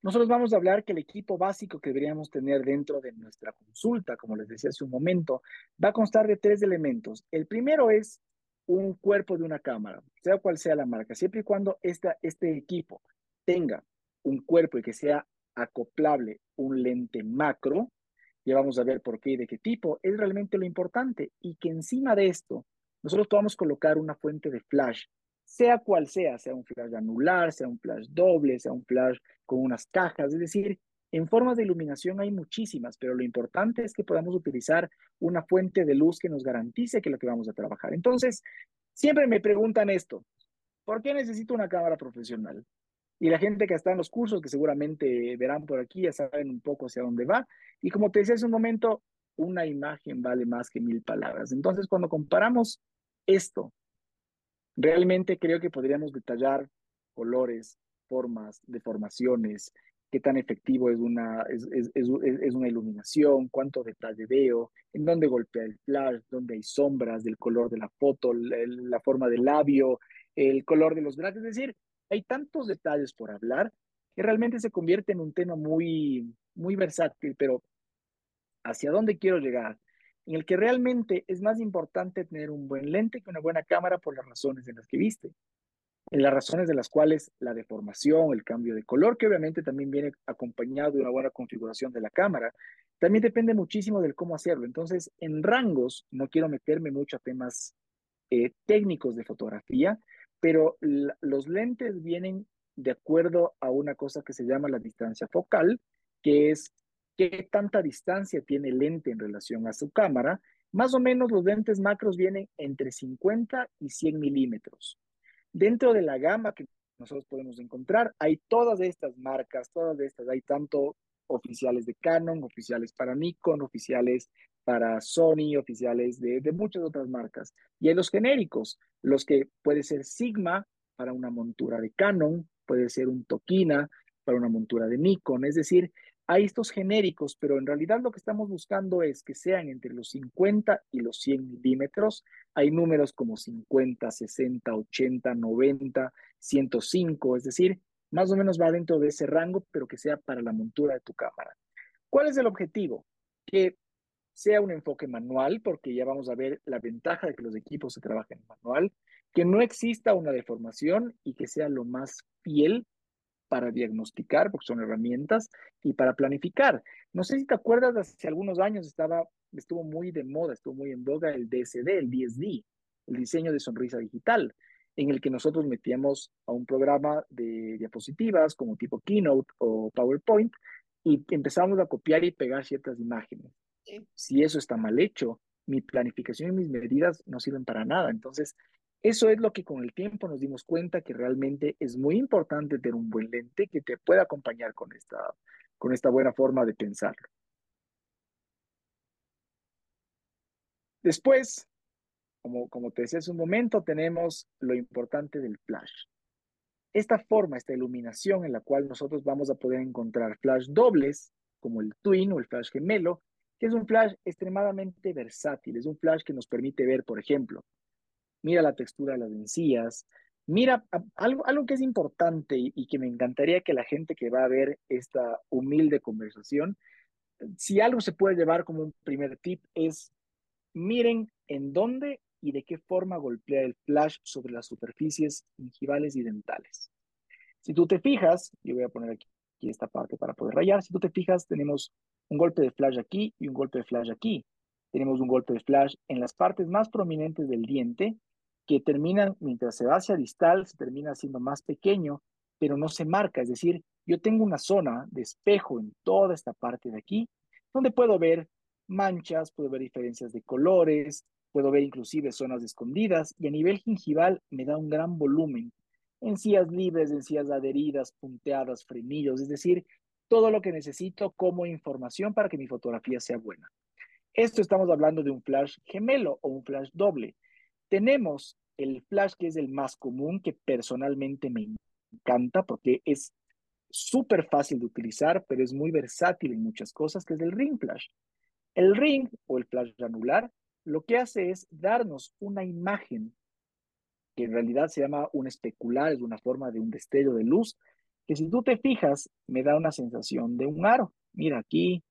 nosotros vamos a hablar que el equipo básico que deberíamos tener dentro de nuestra consulta, como les decía hace un momento, va a constar de tres elementos. El primero es un cuerpo de una cámara, sea cual sea la marca, siempre y cuando esta, este equipo tenga un cuerpo y que sea acoplable un lente macro, ya vamos a ver por qué y de qué tipo, es realmente lo importante. Y que encima de esto, nosotros podamos colocar una fuente de flash sea cual sea, sea un flash anular, sea un flash doble, sea un flash con unas cajas, es decir, en formas de iluminación hay muchísimas, pero lo importante es que podamos utilizar una fuente de luz que nos garantice que lo que vamos a trabajar. Entonces, siempre me preguntan esto, ¿por qué necesito una cámara profesional? Y la gente que está en los cursos, que seguramente verán por aquí, ya saben un poco hacia dónde va. Y como te decía hace un momento, una imagen vale más que mil palabras. Entonces, cuando comparamos esto Realmente creo que podríamos detallar colores, formas, deformaciones, qué tan efectivo es una, es, es, es, es, una iluminación, cuánto detalle veo, en dónde golpea el flash, dónde hay sombras del color de la foto, la, la forma del labio, el color de los brazos. Es decir, hay tantos detalles por hablar que realmente se convierte en un tema muy, muy versátil, pero ¿hacia dónde quiero llegar? En el que realmente es más importante tener un buen lente que una buena cámara por las razones de las que viste. En las razones de las cuales la deformación, el cambio de color, que obviamente también viene acompañado de una buena configuración de la cámara, también depende muchísimo del cómo hacerlo. Entonces, en rangos, no quiero meterme mucho a temas eh, técnicos de fotografía, pero los lentes vienen de acuerdo a una cosa que se llama la distancia focal, que es qué tanta distancia tiene el lente en relación a su cámara, más o menos los lentes macros vienen entre 50 y 100 milímetros. Dentro de la gama que nosotros podemos encontrar, hay todas estas marcas, todas estas, hay tanto oficiales de Canon, oficiales para Nikon, oficiales para Sony, oficiales de, muchas otras marcas. Y hay los genéricos, los que puede ser Sigma para una montura de Canon, puede ser un Tokina para una montura de Nikon, es decir, hay estos genéricos, pero en realidad lo que estamos buscando es que sean entre los 50 y los 100 milímetros. Hay números como 50, 60, 80, 90, 105, es decir, más o menos va dentro de ese rango, pero que sea para la montura de tu cámara. ¿Cuál es el objetivo? Que sea un enfoque manual, porque ya vamos a ver la ventaja de que los equipos se trabajen en manual, que no exista una deformación y que sea lo más fiel para diagnosticar, porque son herramientas, y para planificar. No sé si te acuerdas, hace algunos años estaba, estuvo muy de moda, estuvo muy en boga el DSD, el DSD, el diseño de sonrisa digital, en el que nosotros metíamos a un programa de diapositivas como tipo Keynote o PowerPoint y empezamos a copiar y pegar ciertas imágenes. Si eso está mal hecho, mi planificación y mis medidas no sirven para nada. Entonces, eso es lo que con el tiempo nos dimos cuenta que realmente es muy importante tener un buen lente que te pueda acompañar con esta, con esta buena forma de pensarlo. Después, como, como te decía hace un momento, tenemos lo importante del flash. Esta forma, esta iluminación en la cual nosotros vamos a poder encontrar flash dobles, como el twin o el flash gemelo, que es un flash extremadamente versátil, es un flash que nos permite ver, por ejemplo, mira la textura de las encías, mira algo, algo que es importante y, que me encantaría que la gente que va a ver esta humilde conversación, si algo se puede llevar como un primer tip es miren en dónde y de qué forma golpea el flash sobre las superficies gingivales y dentales. Si tú te fijas, yo voy a poner aquí, aquí esta parte para poder rayar, si tú te fijas tenemos un golpe de flash aquí y un golpe de flash aquí. Tenemos un golpe de flash en las partes más prominentes del diente que terminan, mientras se va hacia distal, se termina haciendo más pequeño, pero no se marca. Es decir, yo tengo una zona de espejo en toda esta parte de aquí, donde puedo ver manchas, puedo ver diferencias de colores, puedo ver inclusive zonas escondidas, y a nivel gingival me da un gran volumen. Encías libres, encías adheridas, punteadas, frenillos, es decir, todo lo que necesito como información para que mi fotografía sea buena. Esto estamos hablando de un flash gemelo o un flash doble. Tenemos el flash que es el más común, que personalmente me encanta porque es súper fácil de utilizar, pero es muy versátil en muchas cosas, que es el ring flash. El ring o el flash granular lo que hace es darnos una imagen que en realidad se llama un especular, es una forma de un destello de luz, que si tú te fijas, me da una sensación de un aro. Mira aquí,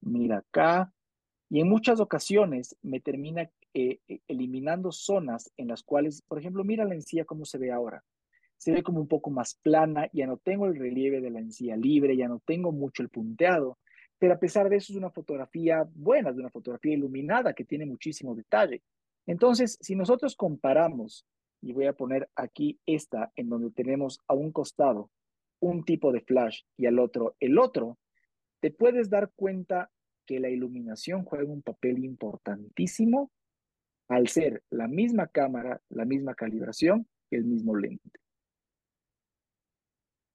mira acá, y en muchas ocasiones me termina eh, eh, eliminando zonas en las cuales, por ejemplo, mira la encía cómo se ve ahora. Se ve como un poco más plana, ya no tengo el relieve de la encía libre, ya no tengo mucho el punteado, pero a pesar de eso es una fotografía buena, es una fotografía iluminada que tiene muchísimo detalle. Entonces, si nosotros comparamos, y voy a poner aquí esta, en donde tenemos a un costado un tipo de flash y al otro el otro, te puedes dar cuenta que la iluminación juega un papel importantísimo al ser la misma cámara, la misma calibración y el mismo lente.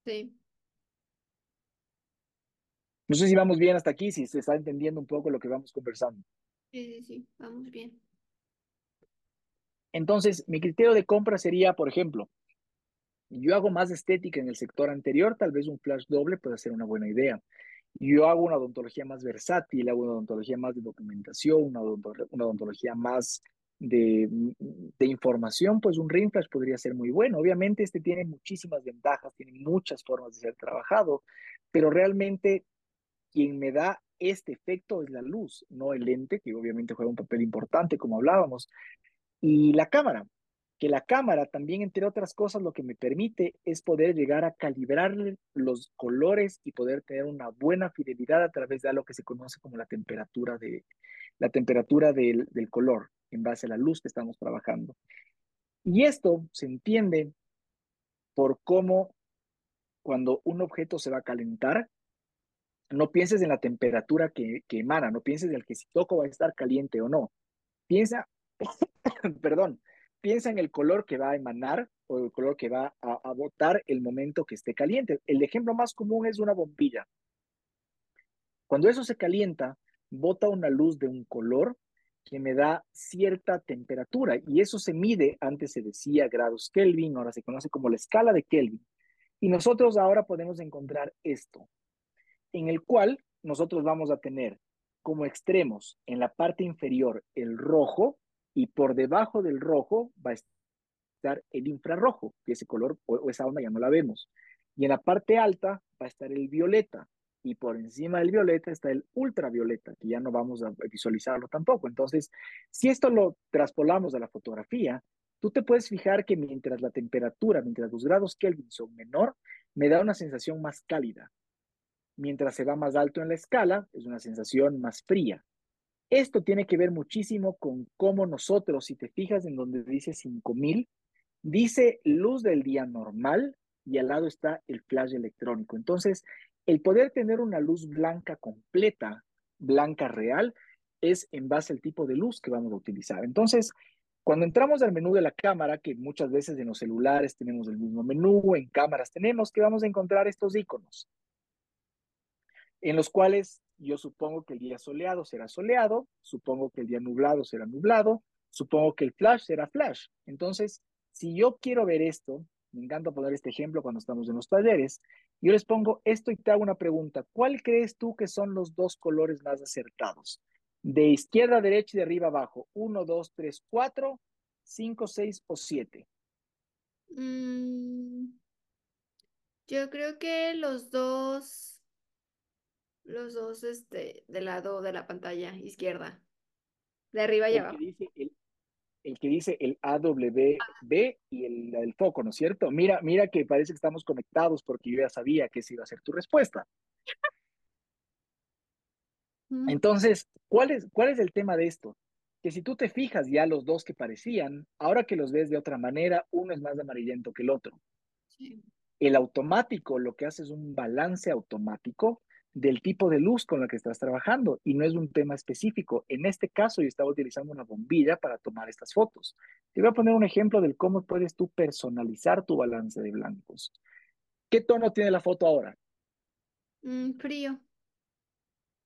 Sí. No sé si vamos bien hasta aquí, si se está entendiendo un poco lo que vamos conversando. Sí, sí, sí, vamos bien. Entonces, mi criterio de compra sería, por ejemplo, yo hago más estética en el sector anterior, tal vez un flash doble puede ser una buena idea. Yo hago una odontología más versátil, hago una odontología más de documentación, una, odontología más de, de, información, pues un ring flash podría ser muy bueno. Obviamente este tiene muchísimas ventajas, tiene muchas formas de ser trabajado, pero realmente quien me da este efecto es la luz, no el lente, que obviamente juega un papel importante, como hablábamos, y la cámara que la cámara también, entre otras cosas, lo que me permite es poder llegar a calibrar los colores y poder tener una buena fidelidad a través de lo que se conoce como la temperatura, de, la temperatura del, del color en base a la luz que estamos trabajando. Y esto se entiende por cómo cuando un objeto se va a calentar, no pienses en la temperatura que, que emana, no pienses en el que si toco va a estar caliente o no. Piensa, [COUGHS] perdón, piensa en el color que va a emanar o el color que va a, botar el momento que esté caliente. El ejemplo más común es una bombilla. Cuando eso se calienta, bota una luz de un color que me da cierta temperatura y eso se mide, antes se decía grados Kelvin, ahora se conoce como la escala de Kelvin. Y nosotros ahora podemos encontrar esto, en el cual nosotros vamos a tener como extremos en la parte inferior el rojo y por debajo del rojo va a estar el infrarrojo, que ese color o esa onda ya no la vemos. Y en la parte alta va a estar el violeta y por encima del violeta está el ultravioleta, que ya no vamos a visualizarlo tampoco. Entonces, si esto lo traspolamos a la fotografía, tú te puedes fijar que mientras la temperatura, mientras los grados Kelvin son menor, me da una sensación más cálida. Mientras se va más alto en la escala, es una sensación más fría. Esto tiene que ver muchísimo con cómo nosotros, si te fijas en donde dice 5000, dice luz del día normal y al lado está el flash electrónico. Entonces, el poder tener una luz blanca completa, blanca real, es en base al tipo de luz que vamos a utilizar. Entonces, cuando entramos al menú de la cámara, que muchas veces en los celulares tenemos el mismo menú, en cámaras tenemos, que vamos a encontrar estos iconos, en los cuales yo supongo que el día soleado será soleado, supongo que el día nublado será nublado, supongo que el flash será flash. Entonces, si yo quiero ver esto, me encanta poner este ejemplo cuando estamos en los talleres, yo les pongo esto y te hago una pregunta. ¿Cuál crees tú que son los dos colores más acertados? De izquierda a derecha y de arriba abajo. Uno, dos, tres, cuatro, cinco, seis o siete. Mm, yo creo que los dos, los dos, este, del lado de la pantalla izquierda, de arriba y abajo el que dice el AWB y el, el, foco, ¿no es cierto? Mira, mira que parece que estamos conectados porque yo ya sabía que esa iba a ser tu respuesta. Entonces, ¿cuál es, ¿cuál es el tema de esto? Que si tú te fijas ya los dos que parecían, ahora que los ves de otra manera, uno es más amarillento que el otro. El automático lo que hace es un balance automático del tipo de luz con la que estás trabajando y no es un tema específico. En este caso yo estaba utilizando una bombilla para tomar estas fotos. Te voy a poner un ejemplo del cómo puedes tú personalizar tu balance de blancos. ¿Qué tono tiene la foto ahora? Mm, frío.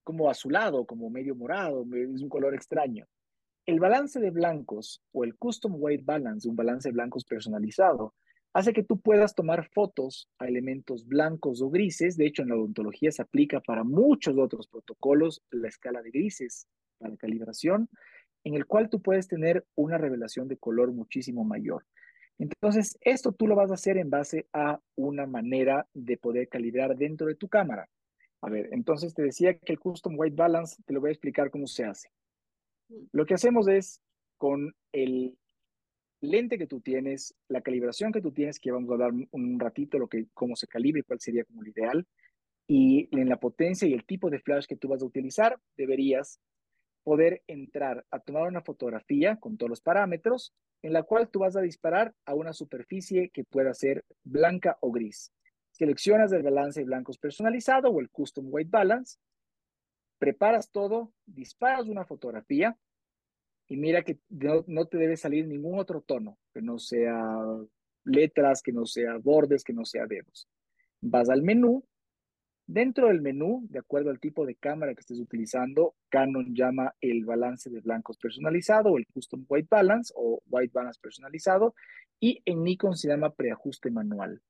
Como azulado, como medio morado, es un color extraño. El balance de blancos o el custom white balance, un balance de blancos personalizado, hace que tú puedas tomar fotos a elementos blancos o grises. De hecho, en la odontología se aplica para muchos otros protocolos la escala de grises para calibración, en el cual tú puedes tener una revelación de color muchísimo mayor. Entonces, esto tú lo vas a hacer en base a una manera de poder calibrar dentro de tu cámara. A ver, entonces te decía que el Custom White Balance, te lo voy a explicar cómo se hace. Mm. Lo que hacemos es con el lente que tú tienes, la calibración que tú tienes, que vamos a hablar un ratito lo que, cómo se calibre, cuál sería como el ideal, y en la potencia y el tipo de flash que tú vas a utilizar, deberías poder entrar a tomar una fotografía con todos los parámetros, en la cual tú vas a disparar a una superficie que pueda ser blanca o gris. Seleccionas el balance de blancos personalizado o el custom white balance, preparas todo, disparas una fotografía, y mira que no, te debe salir ningún otro tono, que no sea letras, que no sea bordes, que no sea dedos. Vas al menú. Dentro del menú, de acuerdo al tipo de cámara que estés utilizando, Canon llama el balance de blancos personalizado o el Custom White Balance o White Balance personalizado y en Nikon se llama preajuste manual.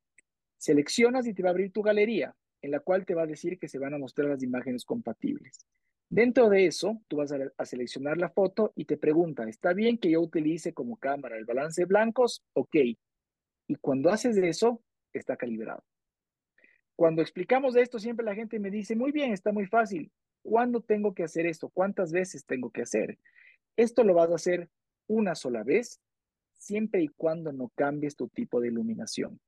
Seleccionas y te va a abrir tu galería, en la cual te va a decir que se van a mostrar las imágenes compatibles. Dentro de eso, tú vas a, seleccionar la foto y te pregunta, ¿está bien que yo utilice como cámara el balance blancos? Ok. Y cuando haces eso, está calibrado. Cuando explicamos esto, siempre la gente me dice, muy bien, está muy fácil. ¿Cuándo tengo que hacer esto? ¿Cuántas veces tengo que hacer? Esto lo vas a hacer una sola vez, siempre y cuando no cambies tu tipo de iluminación.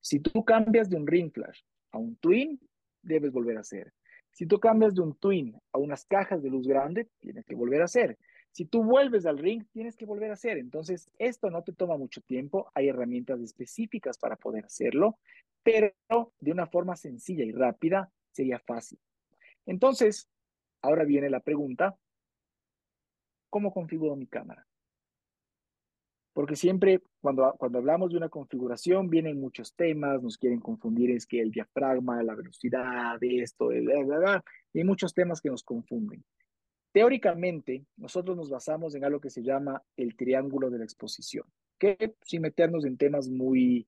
Si tú cambias de un ring flash a un twin, debes volver a hacer. Si tú cambias de un twin a unas cajas de luz grande, tienes que volver a hacer. Si tú vuelves al ring, tienes que volver a hacer. Entonces, esto no te toma mucho tiempo. Hay herramientas específicas para poder hacerlo, pero de una forma sencilla y rápida sería fácil. Entonces, ahora viene la pregunta, ¿cómo configuro mi cámara? Porque siempre cuando, cuando hablamos de una configuración vienen muchos temas, nos quieren confundir, es que el diafragma, la velocidad, esto, bla, bla, bla, y hay muchos temas que nos confunden. Teóricamente, nosotros nos basamos en algo que se llama el triángulo de la exposición, que sin meternos en temas muy,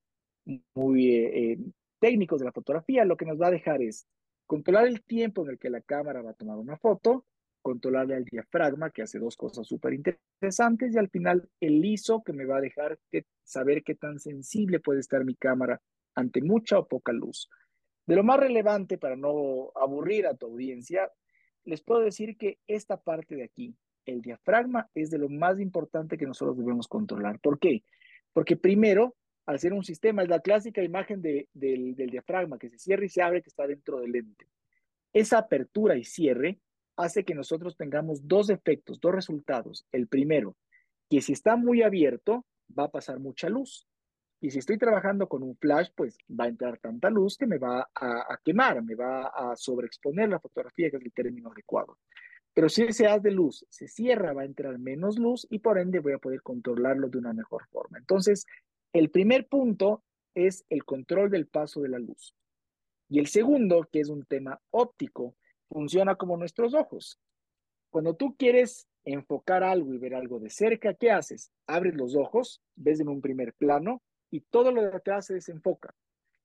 muy eh, eh, técnicos de la fotografía, lo que nos va a dejar es controlar el tiempo en el que la cámara va a tomar una foto, controlarle al diafragma, que hace dos cosas súper interesantes, y al final el ISO, que me va a dejar que, saber qué tan sensible puede estar mi cámara ante mucha o poca luz. De lo más relevante, para no aburrir a tu audiencia, les puedo decir que esta parte de aquí, el diafragma, es de lo más importante que nosotros debemos controlar. ¿Por qué? Porque primero, al ser un sistema, es la clásica imagen del, del diafragma que se cierra y se abre que está dentro del lente. Esa apertura y cierre hace que nosotros tengamos dos efectos, dos resultados. El primero, que si está muy abierto, va a pasar mucha luz. Y si estoy trabajando con un flash, pues va a entrar tanta luz que me va a, quemar, me va a sobreexponer la fotografía, que es el término adecuado. Pero si ese haz de luz se cierra, va a entrar menos luz y por ende voy a poder controlarlo de una mejor forma. Entonces, el primer punto es el control del paso de la luz. Y el segundo, que es un tema óptico, funciona como nuestros ojos. Cuando tú quieres enfocar algo y ver algo de cerca, ¿qué haces? Abres los ojos, ves en un primer plano y todo lo de atrás se desenfoca.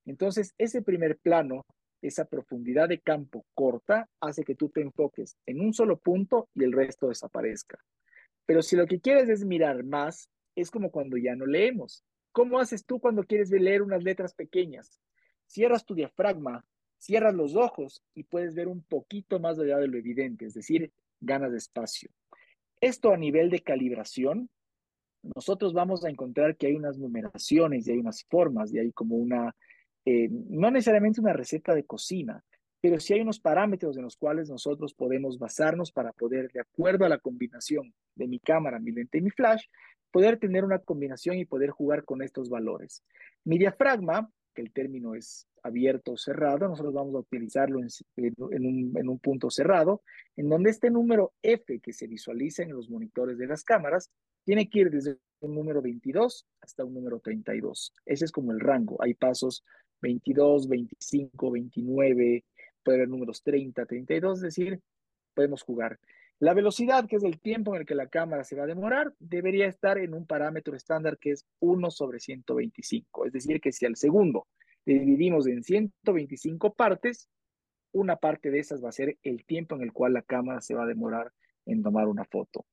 Entonces, ese primer plano, esa profundidad de campo corta, hace que tú te enfoques en un solo punto y el resto desaparezca. Pero si lo que quieres es mirar más, es como cuando ya no leemos. ¿Cómo haces tú cuando quieres leer unas letras pequeñas? Cierras tu diafragma, cierras los ojos y puedes ver un poquito más allá de lo evidente, es decir, ganas de espacio. Esto a nivel de calibración, nosotros vamos a encontrar que hay unas numeraciones y hay unas formas y hay como una, eh, no necesariamente una receta de cocina, pero sí hay unos parámetros en los cuales nosotros podemos basarnos para poder, de acuerdo a la combinación de mi cámara, mi lente y mi flash, poder tener una combinación y poder jugar con estos valores. Mi diafragma que el término es abierto o cerrado, nosotros vamos a utilizarlo en, un, punto cerrado, en donde este número F que se visualiza en los monitores de las cámaras tiene que ir desde un número 22 hasta un número 32. Ese es como el rango. Hay pasos 22, 25, 29, puede haber números 30, 32, es decir, podemos jugar. La velocidad, que es el tiempo en el que la cámara se va a demorar, debería estar en un parámetro estándar que es 1 sobre 125. Es decir, que si al segundo le dividimos en 125 partes, una parte de esas va a ser el tiempo en el cual la cámara se va a demorar en tomar una foto.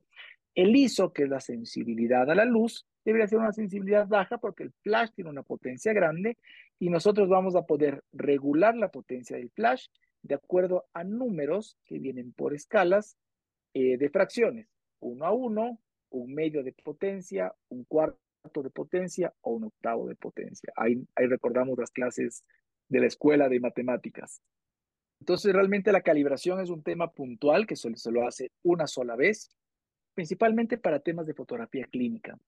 El ISO, que es la sensibilidad a la luz, debería ser una sensibilidad baja porque el flash tiene una potencia grande y nosotros vamos a poder regular la potencia del flash de acuerdo a números que vienen por escalas eh, de fracciones, uno a uno, un medio de potencia, un cuarto de potencia o un octavo de potencia. Ahí, ahí recordamos las clases de la escuela de matemáticas. Entonces, realmente la calibración es un tema puntual que solo se lo hace una sola vez, principalmente para temas de fotografía clínica.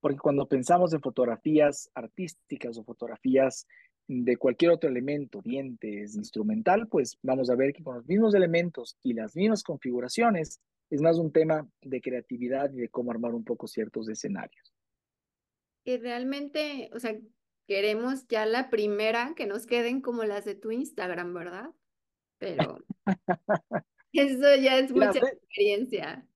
Porque cuando pensamos en fotografías artísticas o fotografías de cualquier otro elemento, dientes, instrumental, pues vamos a ver que con los mismos elementos y las mismas configuraciones es más un tema de creatividad y de cómo armar un poco ciertos escenarios. Y realmente, o sea, queremos ya la primera que nos queden como las de tu Instagram, ¿verdad? Pero [LAUGHS] eso ya es mucha experiencia.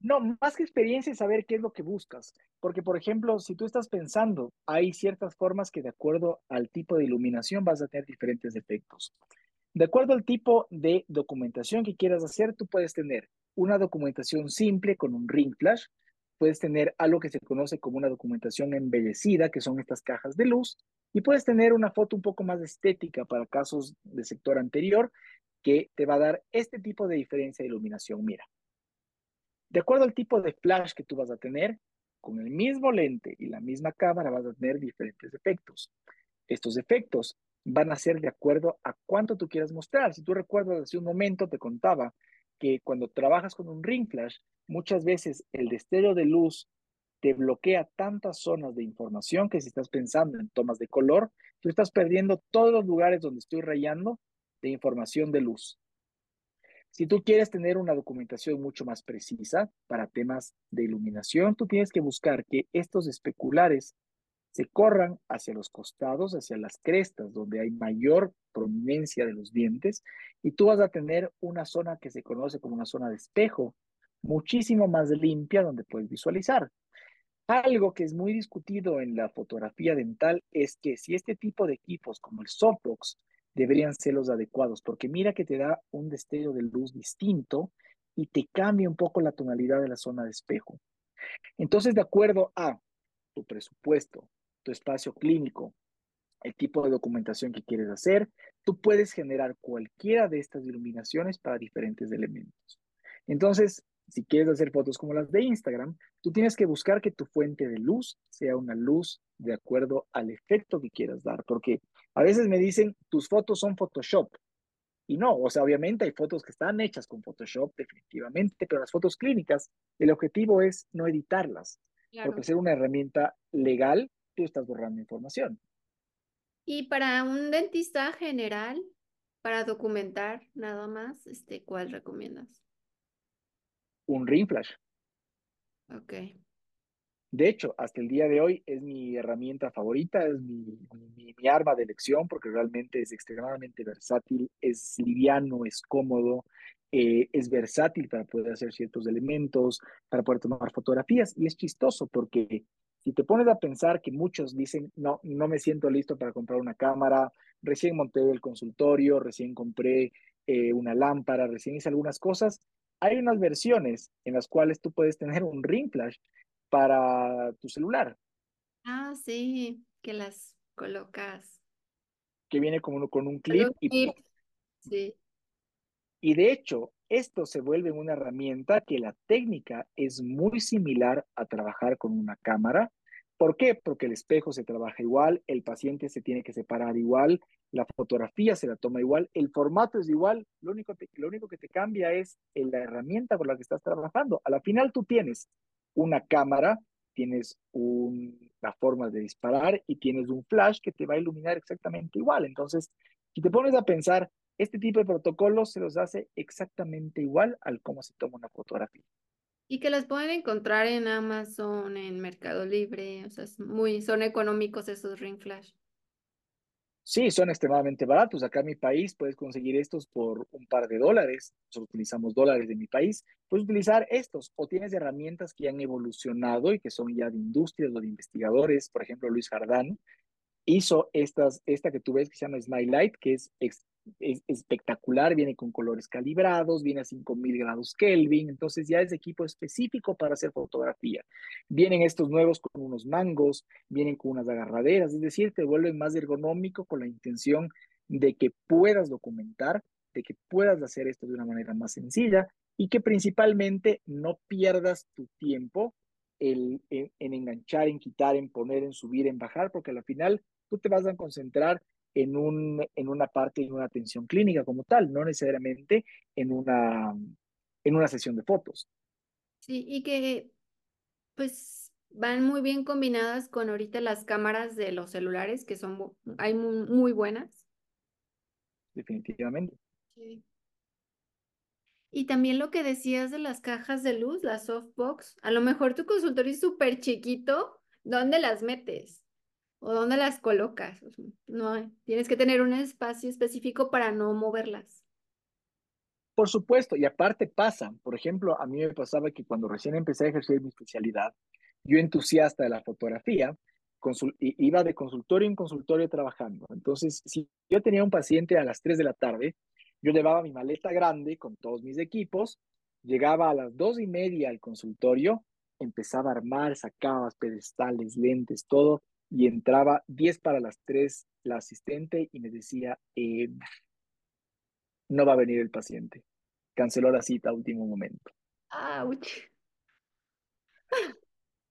No, más que experiencia es saber qué es lo que buscas. Porque, por ejemplo, si tú estás pensando, hay ciertas formas que de acuerdo al tipo de iluminación vas a tener diferentes efectos. De acuerdo al tipo de documentación que quieras hacer, tú puedes tener una documentación simple con un ring flash, puedes tener algo que se conoce como una documentación embellecida, que son estas cajas de luz, y puedes tener una foto un poco más estética para casos de sector anterior, que te va a dar este tipo de diferencia de iluminación. Mira, de acuerdo al tipo de flash que tú vas a tener, con el mismo lente y la misma cámara vas a tener diferentes efectos. Estos efectos van a ser de acuerdo a cuánto tú quieras mostrar. Si tú recuerdas hace un momento te contaba que cuando trabajas con un ring flash, muchas veces el destello de luz te bloquea tantas zonas de información que si estás pensando en tomas de color, tú estás perdiendo todos los lugares donde estoy rayando de información de luz. Si tú quieres tener una documentación mucho más precisa para temas de iluminación, tú tienes que buscar que estos especulares se corran hacia los costados, hacia las crestas, donde hay mayor prominencia de los dientes, y tú vas a tener una zona que se conoce como una zona de espejo, muchísimo más limpia, donde puedes visualizar. Algo que es muy discutido en la fotografía dental es que si este tipo de equipos como el softbox deberían ser los adecuados, porque mira que te da un destello de luz distinto y te cambia un poco la tonalidad de la zona de espejo. Entonces, de acuerdo a tu presupuesto, tu espacio clínico, el tipo de documentación que quieres hacer, tú puedes generar cualquiera de estas iluminaciones para diferentes elementos. Entonces, si quieres hacer fotos como las de Instagram, tú tienes que buscar que tu fuente de luz sea una luz de acuerdo al efecto que quieras dar, porque a veces me dicen, tus fotos son Photoshop. Y no, o sea, obviamente hay fotos que están hechas con Photoshop, definitivamente, pero las fotos clínicas, el objetivo es no editarlas, porque ser una herramienta legal, tú estás borrando información. Y para un dentista general, para documentar nada más, este, ¿cuál recomiendas? Un ring flash. Ok. De hecho, hasta el día de hoy es mi herramienta favorita, es mi, arma de elección porque realmente es extremadamente versátil, es liviano, es cómodo, eh, es versátil para poder hacer ciertos elementos, para poder tomar fotografías y es chistoso porque si te pones a pensar que muchos dicen, no, no me siento listo para comprar una cámara, recién monté el consultorio, recién compré eh, una lámpara, recién hice algunas cosas, hay unas versiones en las cuales tú puedes tener un ring flash para tu celular. Ah, sí, que las colocas. Que viene con, con un clip. y, sí. y de hecho, esto se vuelve una herramienta que la técnica es muy similar a trabajar con una cámara. ¿Por qué? Porque el espejo se trabaja igual, el paciente se tiene que separar igual, la fotografía se la toma igual, el formato es igual, lo único, lo único que te cambia es la herramienta con la que estás trabajando. A la final tú tienes una cámara, tienes una forma de disparar y tienes un flash que te va a iluminar exactamente igual. Entonces, si te pones a pensar, este tipo de protocolos se los hace exactamente igual al cómo se toma una fotografía. Y que las pueden encontrar en Amazon, en Mercado Libre, o sea, muy, son económicos esos ring flash. Sí, son extremadamente baratos. Acá en mi país puedes conseguir estos por un par de dólares. Nosotros utilizamos dólares de mi país. Puedes utilizar estos o tienes herramientas que han evolucionado y que son ya de industrias o de investigadores. Por ejemplo, Luis Jardán hizo estas, esta que tú ves que se llama Smile Light, que es es espectacular, viene con colores calibrados, viene a 5000 grados Kelvin, entonces ya es equipo específico para hacer fotografía. Vienen estos nuevos con unos mangos, vienen con unas agarraderas, es decir, te vuelven más ergonómico con la intención de que puedas documentar, de que puedas hacer esto de una manera más sencilla y que principalmente no pierdas tu tiempo en, en enganchar, en quitar, en poner, en subir, en bajar, porque al final tú te vas a concentrar en, un, en una parte de una atención clínica como tal, no necesariamente en una, en una sesión de fotos. Sí, y que pues van muy bien combinadas con ahorita las cámaras de los celulares, que son hay muy, buenas. Definitivamente. Sí. Y también lo que decías de las cajas de luz, la softbox, a lo mejor tu consultorio es súper chiquito, ¿dónde las metes? O dónde las colocas. No, tienes que tener un espacio específico para no moverlas. Por supuesto, y aparte pasa, por ejemplo, a mí me pasaba que cuando recién empecé a ejercer mi especialidad, yo entusiasta de la fotografía, iba de consultorio en consultorio trabajando. Entonces, si yo tenía un paciente a las 3 de la tarde, yo llevaba mi maleta grande con todos mis equipos, llegaba a las dos y media al consultorio, empezaba a armar, sacaba pedestales, lentes, todo, y entraba 10 para las 3 la asistente y me decía, eh, no va a venir el paciente. Canceló la cita a último momento. ¡Auch!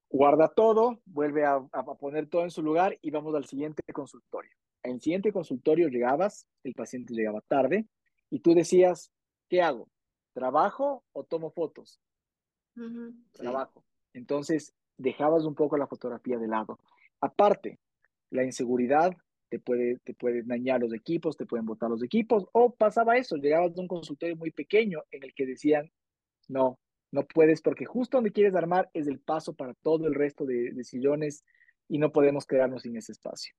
Guarda todo, vuelve a, a, poner todo en su lugar y vamos al siguiente consultorio. En el siguiente consultorio llegabas, el paciente llegaba tarde y tú decías, ¿qué hago? ¿Trabajo o tomo fotos? Trabajo. Entonces dejabas un poco la fotografía de lado. Aparte, la inseguridad te puede, te pueden dañar los equipos, te pueden botar los equipos, o pasaba eso, llegabas a un consultorio muy pequeño en el que decían, no, no puedes porque justo donde quieres armar es el paso para todo el resto de, de sillones y no podemos quedarnos sin ese espacio.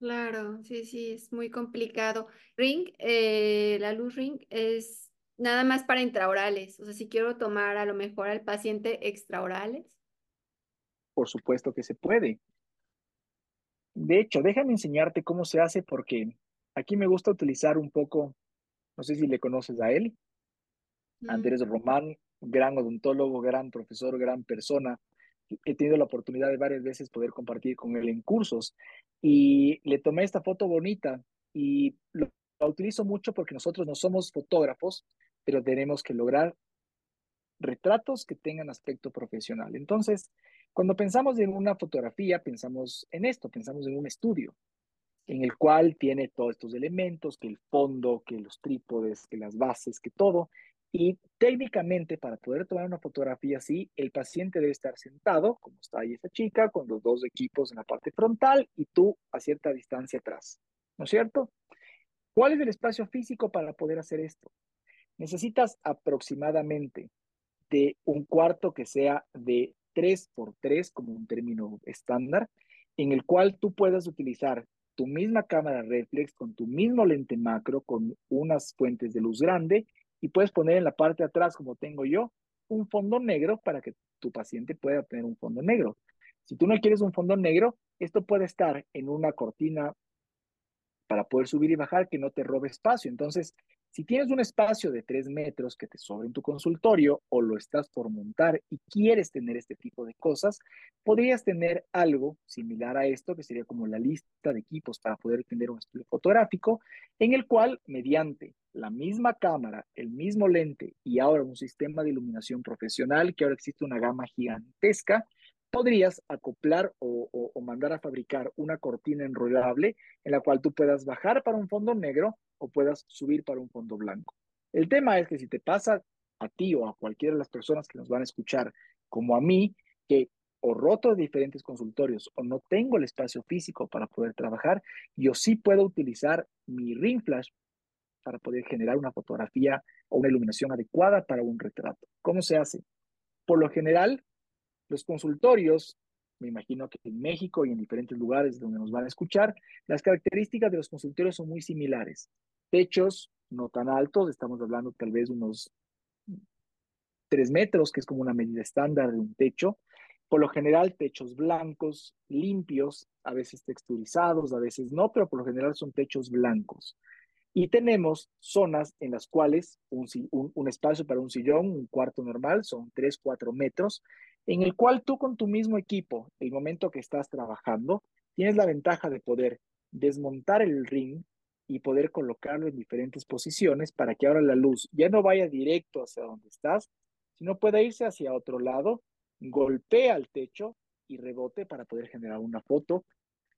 Claro, sí, sí, es muy complicado. Ring, eh, la luz ring es nada más para intraorales. O sea, si quiero tomar a lo mejor al paciente extraorales. Por supuesto que se puede. De hecho, déjame enseñarte cómo se hace porque aquí me gusta utilizar un poco, no sé si le conoces a él, mm. Andrés Román, gran odontólogo, gran profesor, gran persona. He tenido la oportunidad de varias veces poder compartir con él en cursos y le tomé esta foto bonita y lo, la utilizo mucho porque nosotros no somos fotógrafos, pero tenemos que lograr retratos que tengan aspecto profesional. Entonces, cuando pensamos en una fotografía, pensamos en esto, pensamos en un estudio en el cual tiene todos estos elementos, que el fondo, que los trípodes, que las bases, que todo. Y técnicamente, para poder tomar una fotografía así, el paciente debe estar sentado, como está ahí esa chica, con los dos equipos en la parte frontal y tú a cierta distancia atrás. ¿No es cierto? ¿Cuál es el espacio físico para poder hacer esto? Necesitas aproximadamente de un cuarto que sea de 3 por 3 como un término estándar, en el cual tú puedas utilizar tu misma cámara reflex con tu mismo lente macro, con unas fuentes de luz grande y puedes poner en la parte de atrás, como tengo yo, un fondo negro para que tu paciente pueda tener un fondo negro. Si tú no quieres un fondo negro, esto puede estar en una cortina para poder subir y bajar que no te robe espacio. Entonces, si tienes un espacio de tres metros que te sobra en tu consultorio o lo estás por montar y quieres tener este tipo de cosas, podrías tener algo similar a esto, que sería como la lista de equipos para poder tener un estudio fotográfico, en el cual, mediante la misma cámara, el mismo lente y ahora un sistema de iluminación profesional, que ahora existe una gama gigantesca, podrías acoplar o, mandar a fabricar una cortina enrollable en la cual tú puedas bajar para un fondo negro o puedas subir para un fondo blanco. El tema es que si te pasa a ti o a cualquiera de las personas que nos van a escuchar, como a mí, que o roto diferentes consultorios o no tengo el espacio físico para poder trabajar, yo sí puedo utilizar mi ring flash para poder generar una fotografía o una iluminación adecuada para un retrato. ¿Cómo se hace? Por lo general, los consultorios, me imagino que en México y en diferentes lugares donde nos van a escuchar, las características de los consultorios son muy similares. Techos no tan altos, estamos hablando tal vez unos tres metros, que es como una medida estándar de un techo. Por lo general, techos blancos, limpios, a veces texturizados, a veces no, pero por lo general son techos blancos. Y tenemos zonas en las cuales un, espacio para un sillón, un cuarto normal, son 3, 4 metros, en el cual tú con tu mismo equipo, el momento que estás trabajando, tienes la ventaja de poder desmontar el ring y poder colocarlo en diferentes posiciones para que ahora la luz ya no vaya directo hacia donde estás, sino pueda irse hacia otro lado, golpea al techo y rebote para poder generar una foto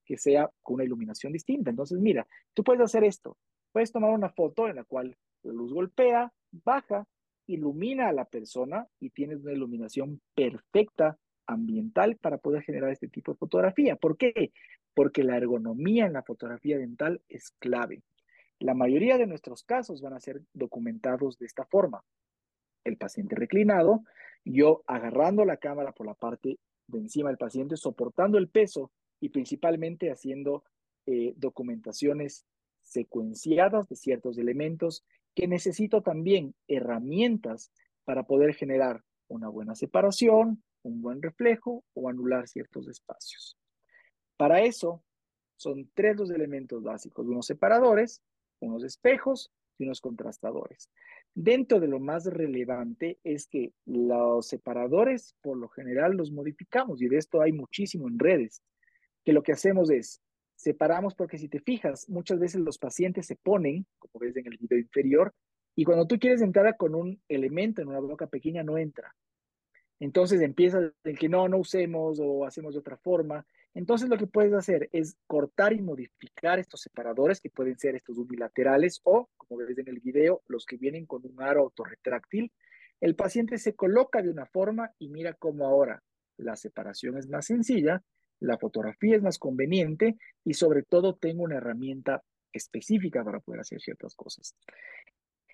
que sea con una iluminación distinta. Entonces, mira, tú puedes hacer esto. Puedes tomar una foto en la cual la luz golpea, baja, ilumina a la persona y tienes una iluminación perfecta ambiental para poder generar este tipo de fotografía. ¿Por qué? Porque la ergonomía en la fotografía dental es clave. La mayoría de nuestros casos van a ser documentados de esta forma. El paciente reclinado, yo agarrando la cámara por la parte de encima del paciente, soportando el peso y principalmente haciendo eh, documentaciones secuenciadas de ciertos elementos que necesito también herramientas para poder generar una buena separación, un buen reflejo o anular ciertos espacios. Para eso son tres los elementos básicos, unos separadores, unos espejos y unos contrastadores. Dentro de lo más relevante es que los separadores por lo general los modificamos y de esto hay muchísimo en redes, que lo que hacemos es separamos porque si te fijas, muchas veces los pacientes se ponen, como ves en el video inferior, y cuando tú quieres entrar con un elemento en una boca pequeña, no entra. Entonces empieza el que no, no usemos o hacemos de otra forma. Entonces lo que puedes hacer es cortar y modificar estos separadores que pueden ser estos unilaterales o, como ves en el video, los que vienen con un aro autorretráctil. El paciente se coloca de una forma y mira cómo ahora la separación es más sencilla la fotografía es más conveniente y sobre todo tengo una herramienta específica para poder hacer ciertas cosas.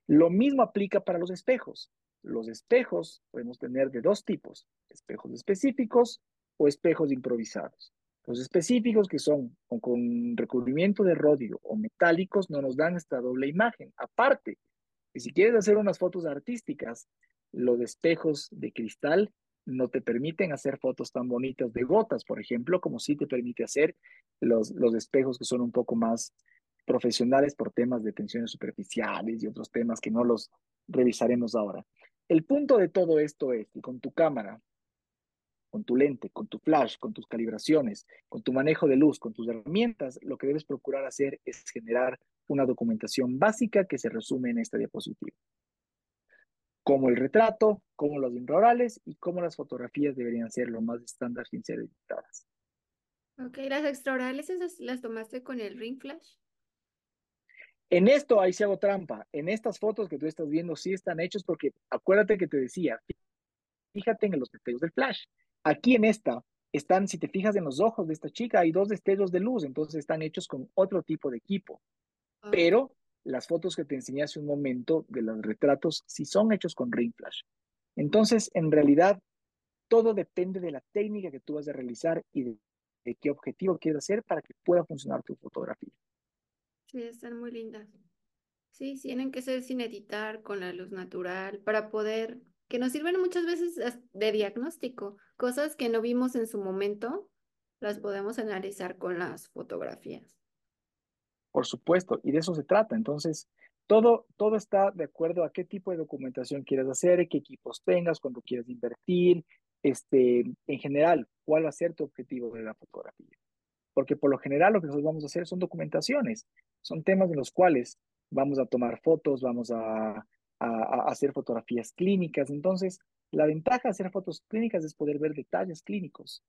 Lo mismo aplica para los espejos. Los espejos podemos tener de dos tipos, espejos específicos o espejos improvisados. Los específicos que son con recubrimiento de rodio o metálicos no nos dan esta doble imagen. Aparte, si quieres hacer unas fotos artísticas, los espejos de cristal no te permiten hacer fotos tan bonitas de gotas, por ejemplo, como sí te permite hacer los, los espejos que son un poco más profesionales por temas de tensiones superficiales y otros temas que no los revisaremos ahora. El punto de todo esto es que con tu cámara, con tu lente, con tu flash, con tus calibraciones, con tu manejo de luz, con tus herramientas, lo que debes procurar hacer es generar una documentación básica que se resume en esta diapositiva como el retrato, como los intraorales y como las fotografías deberían ser lo más estándar sin ser editadas. Ok, las extraorales esas las tomaste con el ring flash. En esto ahí se hago trampa. En estas fotos que tú estás viendo sí están hechos porque acuérdate que te decía, fíjate en los destellos del flash. Aquí en esta están, si te fijas en los ojos de esta chica, hay dos destellos de luz, entonces están hechos con otro tipo de equipo. Pero las fotos que te enseñé hace un momento de los retratos si son hechos con ring flash. Entonces, en realidad, todo depende de la técnica que tú vas a realizar y de, qué objetivo quieres hacer para que pueda funcionar tu fotografía. Sí, están muy lindas. Sí, tienen que ser sin editar, con la luz natural, para poder, que nos sirven muchas veces de diagnóstico, cosas que no vimos en su momento, las podemos analizar con las fotografías. Por supuesto, y de eso se trata. Entonces, todo, todo está de acuerdo a qué tipo de documentación quieres hacer, qué equipos tengas, cuándo quieres invertir, este, en general, cuál va a ser tu objetivo de la fotografía. Porque por lo general lo que nosotros vamos a hacer son documentaciones, son temas en los cuales vamos a tomar fotos, vamos a, a, a hacer fotografías clínicas. Entonces, la ventaja de hacer fotos clínicas es poder ver detalles clínicos.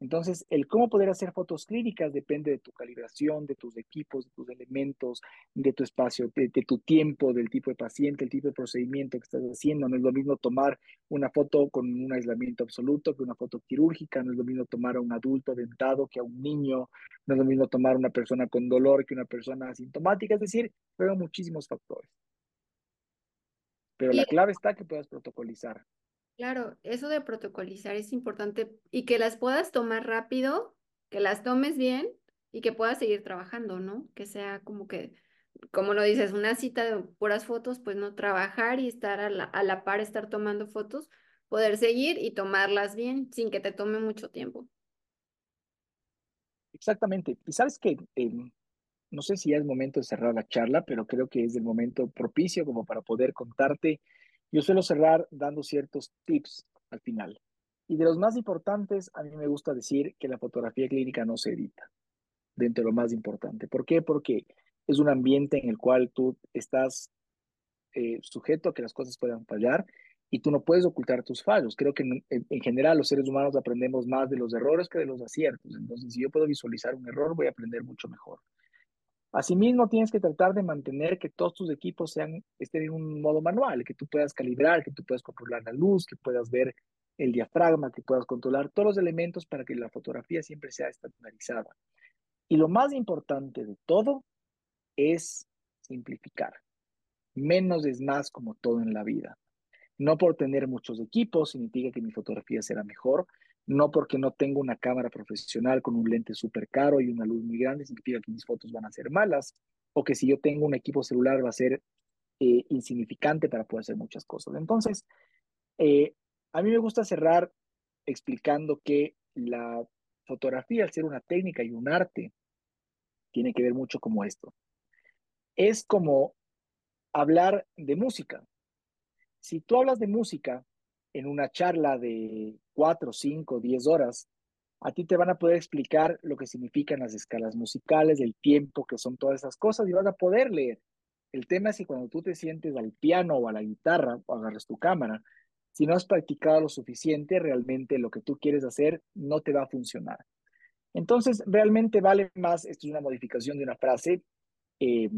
Entonces, el cómo poder hacer fotos clínicas depende de tu calibración, de tus equipos, de tus elementos, de tu espacio, de, tu tiempo, del tipo de paciente, el tipo de procedimiento que estás haciendo. No es lo mismo tomar una foto con un aislamiento absoluto que una foto quirúrgica, no es lo mismo tomar a un adulto dentado que a un niño, no es lo mismo tomar a una persona con dolor que una persona asintomática, es decir, fueron muchísimos factores. Pero la clave está que puedas protocolizar. Claro, eso de protocolizar es importante y que las puedas tomar rápido, que las tomes bien y que puedas seguir trabajando, ¿no? Que sea como que, como lo dices, una cita de puras fotos, pues no trabajar y estar a la, a la par, estar tomando fotos, poder seguir y tomarlas bien sin que te tome mucho tiempo. Exactamente. Y sabes que em, no sé si ya es momento de cerrar la charla, pero creo que es el momento propicio como para poder contarte yo suelo cerrar dando ciertos tips al final. Y de los más importantes, a mí me gusta decir que la fotografía clínica no se edita, dentro de lo más importante. ¿Por qué? Porque es un ambiente en el cual tú estás eh, sujeto a que las cosas puedan fallar y tú no puedes ocultar tus fallos. Creo que en, en, general los seres humanos aprendemos más de los errores que de los aciertos. Entonces, si yo puedo visualizar un error, voy a aprender mucho mejor. Asimismo, tienes que tratar de mantener que todos tus equipos sean, estén en un modo manual, que tú puedas calibrar, que tú puedas controlar la luz, que puedas ver el diafragma, que puedas controlar todos los elementos para que la fotografía siempre sea estandarizada. Y lo más importante de todo es simplificar. Menos es más como todo en la vida. No por tener muchos equipos significa que mi fotografía será mejor, no porque no tengo una cámara profesional con un lente súper caro y una luz muy grande, significa que mis fotos van a ser malas, o que si yo tengo un equipo celular va a ser eh, insignificante para poder hacer muchas cosas. Entonces, eh, a mí me gusta cerrar explicando que la fotografía, al ser una técnica y un arte, tiene que ver mucho como esto. Es como hablar de música. Si tú hablas de música en una charla de cuatro, cinco, diez horas, a ti te van a poder explicar lo que significan las escalas musicales, el tiempo, que son todas esas cosas, y vas a poder leer. El tema es que cuando tú te sientes al piano o a la guitarra o agarras tu cámara, si no has practicado lo suficiente, realmente lo que tú quieres hacer no te va a funcionar. Entonces, realmente vale más, esto es una modificación de una frase, eh,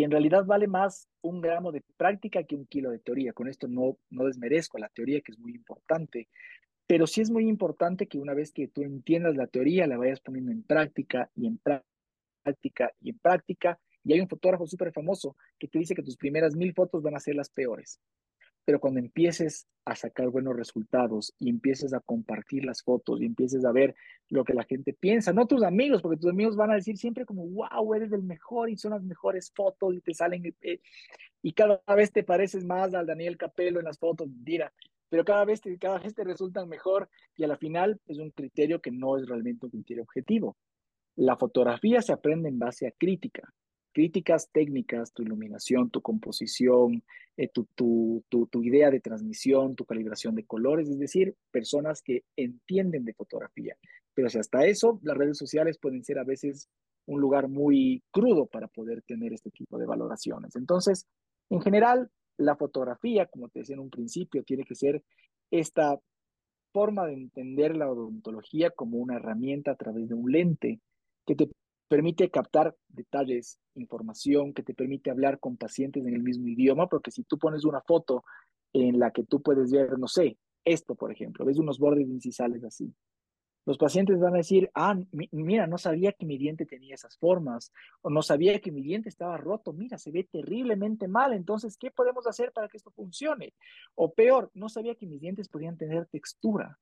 y en realidad vale más un gramo de práctica que un kilo de teoría. Con esto no, no desmerezco la teoría, que es muy importante, Pero sí es muy importante que una vez que tú entiendas la teoría, la vayas poniendo en práctica y en práctica y en práctica. Y hay un fotógrafo súper famoso que te dice que tus primeras mil fotos van a ser las peores. Pero cuando empieces a sacar buenos resultados y empieces a compartir las fotos y empieces a ver lo que la gente piensa, no tus amigos, porque tus amigos van a decir siempre como, wow, eres el mejor y son las mejores fotos y te salen, eh, y cada vez te pareces más al Daniel Capello en las fotos, mentira, pero cada vez, te, cada vez te resultan mejor y a la final es un criterio que no es realmente un criterio objetivo. La fotografía se aprende en base a crítica críticas técnicas, tu iluminación, tu composición, eh, tu, tu, tu, tu, idea de transmisión, tu calibración de colores, es decir, personas que entienden de fotografía. Pero si hasta eso, las redes sociales pueden ser a veces un lugar muy crudo para poder tener este tipo de valoraciones. Entonces, en general, la fotografía, como te decía en un principio, tiene que ser esta forma de entender la odontología como una herramienta a través de un lente que te permite captar detalles, información, que te permite hablar con pacientes en el mismo idioma, porque si tú pones una foto en la que tú puedes ver, no sé, esto, por ejemplo, ves unos bordes incisales así. Los pacientes van a decir, ah, mira, no sabía que mi diente tenía esas formas, o no sabía que mi diente estaba roto, mira, se ve terriblemente mal, entonces, ¿qué podemos hacer para que esto funcione? O peor, no sabía que mis dientes podían tener textura,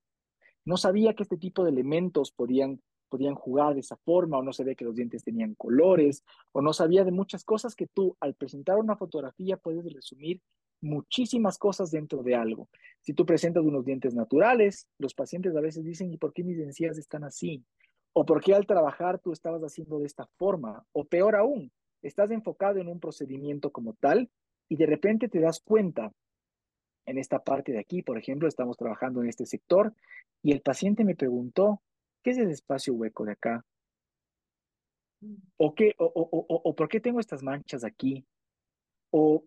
no sabía que este tipo de elementos podían podían jugar de esa forma, o no sabía que los dientes tenían colores, o no sabía de muchas cosas que tú al presentar una fotografía puedes resumir muchísimas cosas dentro de algo. Si tú presentas unos dientes naturales, los pacientes a veces dicen, ¿y por qué mis encías están así? ¿O por qué al trabajar tú estabas haciendo de esta forma? O peor aún, estás enfocado en un procedimiento como tal y de repente te das cuenta en esta parte de aquí, por ejemplo, estamos trabajando en este sector y el paciente me preguntó, ¿Qué es ese espacio hueco de acá? Mm. ¿O, qué, o, o, o, por qué tengo estas manchas aquí? O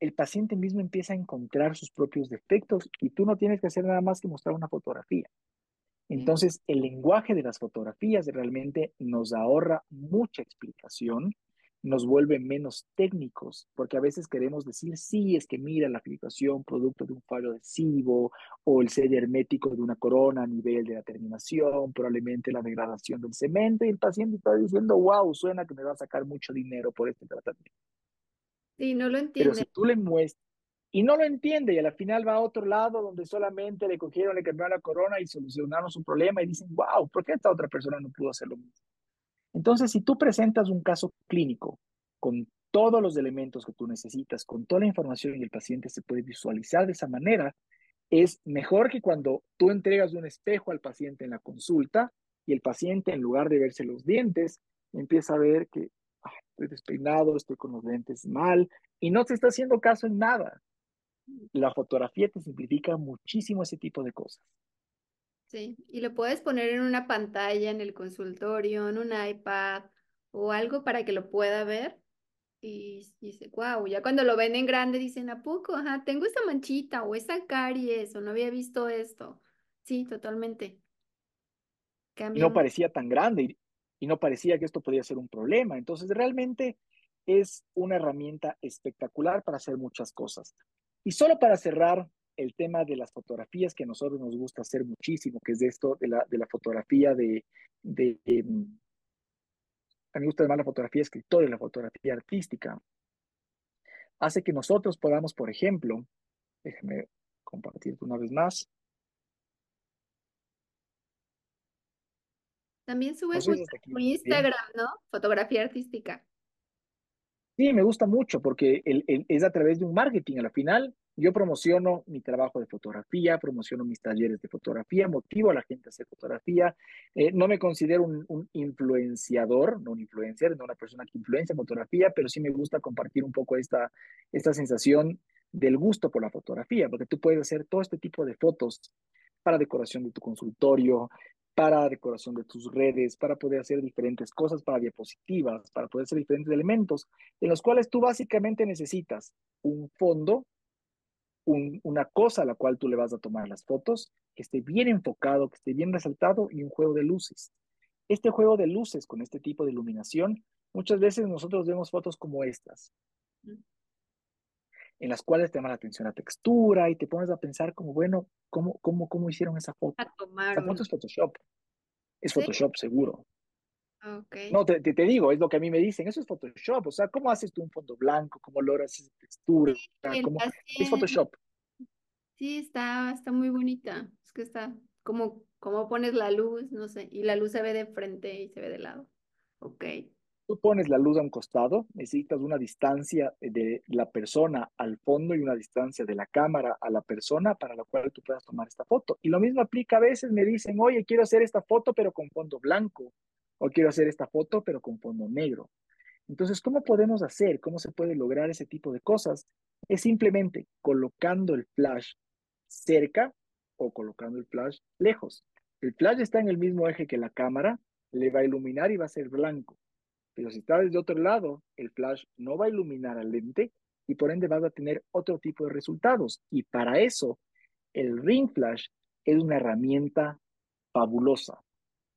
el paciente mismo empieza a encontrar sus propios defectos y tú no tienes que hacer nada más que mostrar una fotografía. Entonces, el lenguaje de las fotografías realmente nos ahorra mucha explicación nos vuelve menos técnicos, porque a veces queremos decir, sí, es que mira la filtración producto de un fallo adhesivo o el sello hermético de una corona a nivel de la terminación, probablemente la degradación del cemento, y el paciente está diciendo, wow, suena que me va a sacar mucho dinero por este tratamiento. Sí, no lo entiende. Pero si tú le muestras, y no lo entiende, y al final va a otro lado donde solamente le cogieron, le cambiaron la corona y solucionaron su problema y dicen, wow, ¿por qué esta otra persona no pudo hacer lo mismo? Entonces, si tú presentas un caso clínico con todos los elementos que tú necesitas, con toda la información y el paciente se puede visualizar de esa manera, es mejor que cuando tú entregas un espejo al paciente en la consulta y el paciente, en lugar de verse los dientes, empieza a ver que estoy despeinado, estoy con los dientes mal y no se está haciendo caso en nada. La fotografía te simplifica muchísimo ese tipo de cosas. Sí, y lo puedes poner en una pantalla en el consultorio, en un iPad o algo para que lo pueda ver. Y, dice, wow, ya cuando lo ven en grande dicen, ¿a poco? Ajá, tengo esa manchita o esa caries o no había visto esto. Sí, totalmente. Y no parecía tan grande y, y no parecía que esto podía ser un problema. Entonces, realmente es una herramienta espectacular para hacer muchas cosas. Y solo para cerrar, el tema de las fotografías que a nosotros nos gusta hacer muchísimo, que es de esto, de la, de la fotografía de, de, em, a mí me gusta llamar la fotografía escritora y la fotografía artística, hace que nosotros podamos, por ejemplo, déjame compartirte una vez más. También subes no Instagram, ¿no? Fotografía artística. Sí, me gusta mucho porque el, es a través de un marketing. Al final, yo promociono mi trabajo de fotografía, promociono mis talleres de fotografía, motivo a la gente a hacer fotografía. Eh, no me considero un, influenciador, no un influencer, no una persona que influencia fotografía, pero sí me gusta compartir un poco esta, esta sensación del gusto por la fotografía, porque tú puedes hacer todo este tipo de fotos para decoración de tu consultorio, para decoración de tus redes, para poder hacer diferentes cosas, para diapositivas, para poder hacer diferentes elementos, en los cuales tú básicamente necesitas un fondo una cosa a la cual tú le vas a tomar las fotos, que esté bien enfocado, que esté bien resaltado y un juego de luces. Este juego de luces con este tipo de iluminación, muchas veces nosotros vemos fotos como estas. En las cuales te llama la atención la textura y te pones a pensar como, bueno, ¿cómo, cómo, cómo hicieron esa foto? Esa foto es Photoshop. Es ¿Sí? Photoshop seguro. Ok. No, te, te, te digo, es lo que a mí me dicen, eso es Photoshop. O sea, ¿cómo haces tú un fondo blanco? ¿Cómo logras esa textura? Sí, ¿Cómo? Es Photoshop. Sí, está, está muy bonita. Es que está como, como pones la luz, no sé, y la luz se ve de frente y se ve de lado. Ok. Tú pones la luz a un costado, necesitas una distancia de la persona al fondo y una distancia de la cámara a la persona para la cual tú puedas tomar esta foto. Y lo mismo aplica a veces, me dicen, oye, quiero hacer esta foto pero con fondo blanco, o quiero hacer esta foto pero con fondo negro. Entonces, ¿cómo podemos hacer? ¿Cómo se puede lograr ese tipo de cosas? Es simplemente colocando el flash cerca o colocando el flash lejos. El flash está en el mismo eje que la cámara, le va a iluminar y va a ser blanco. Pero si está desde otro lado, el flash no va a iluminar al lente y por ende vas a tener otro tipo de resultados. Y para eso, el ring flash es una herramienta fabulosa,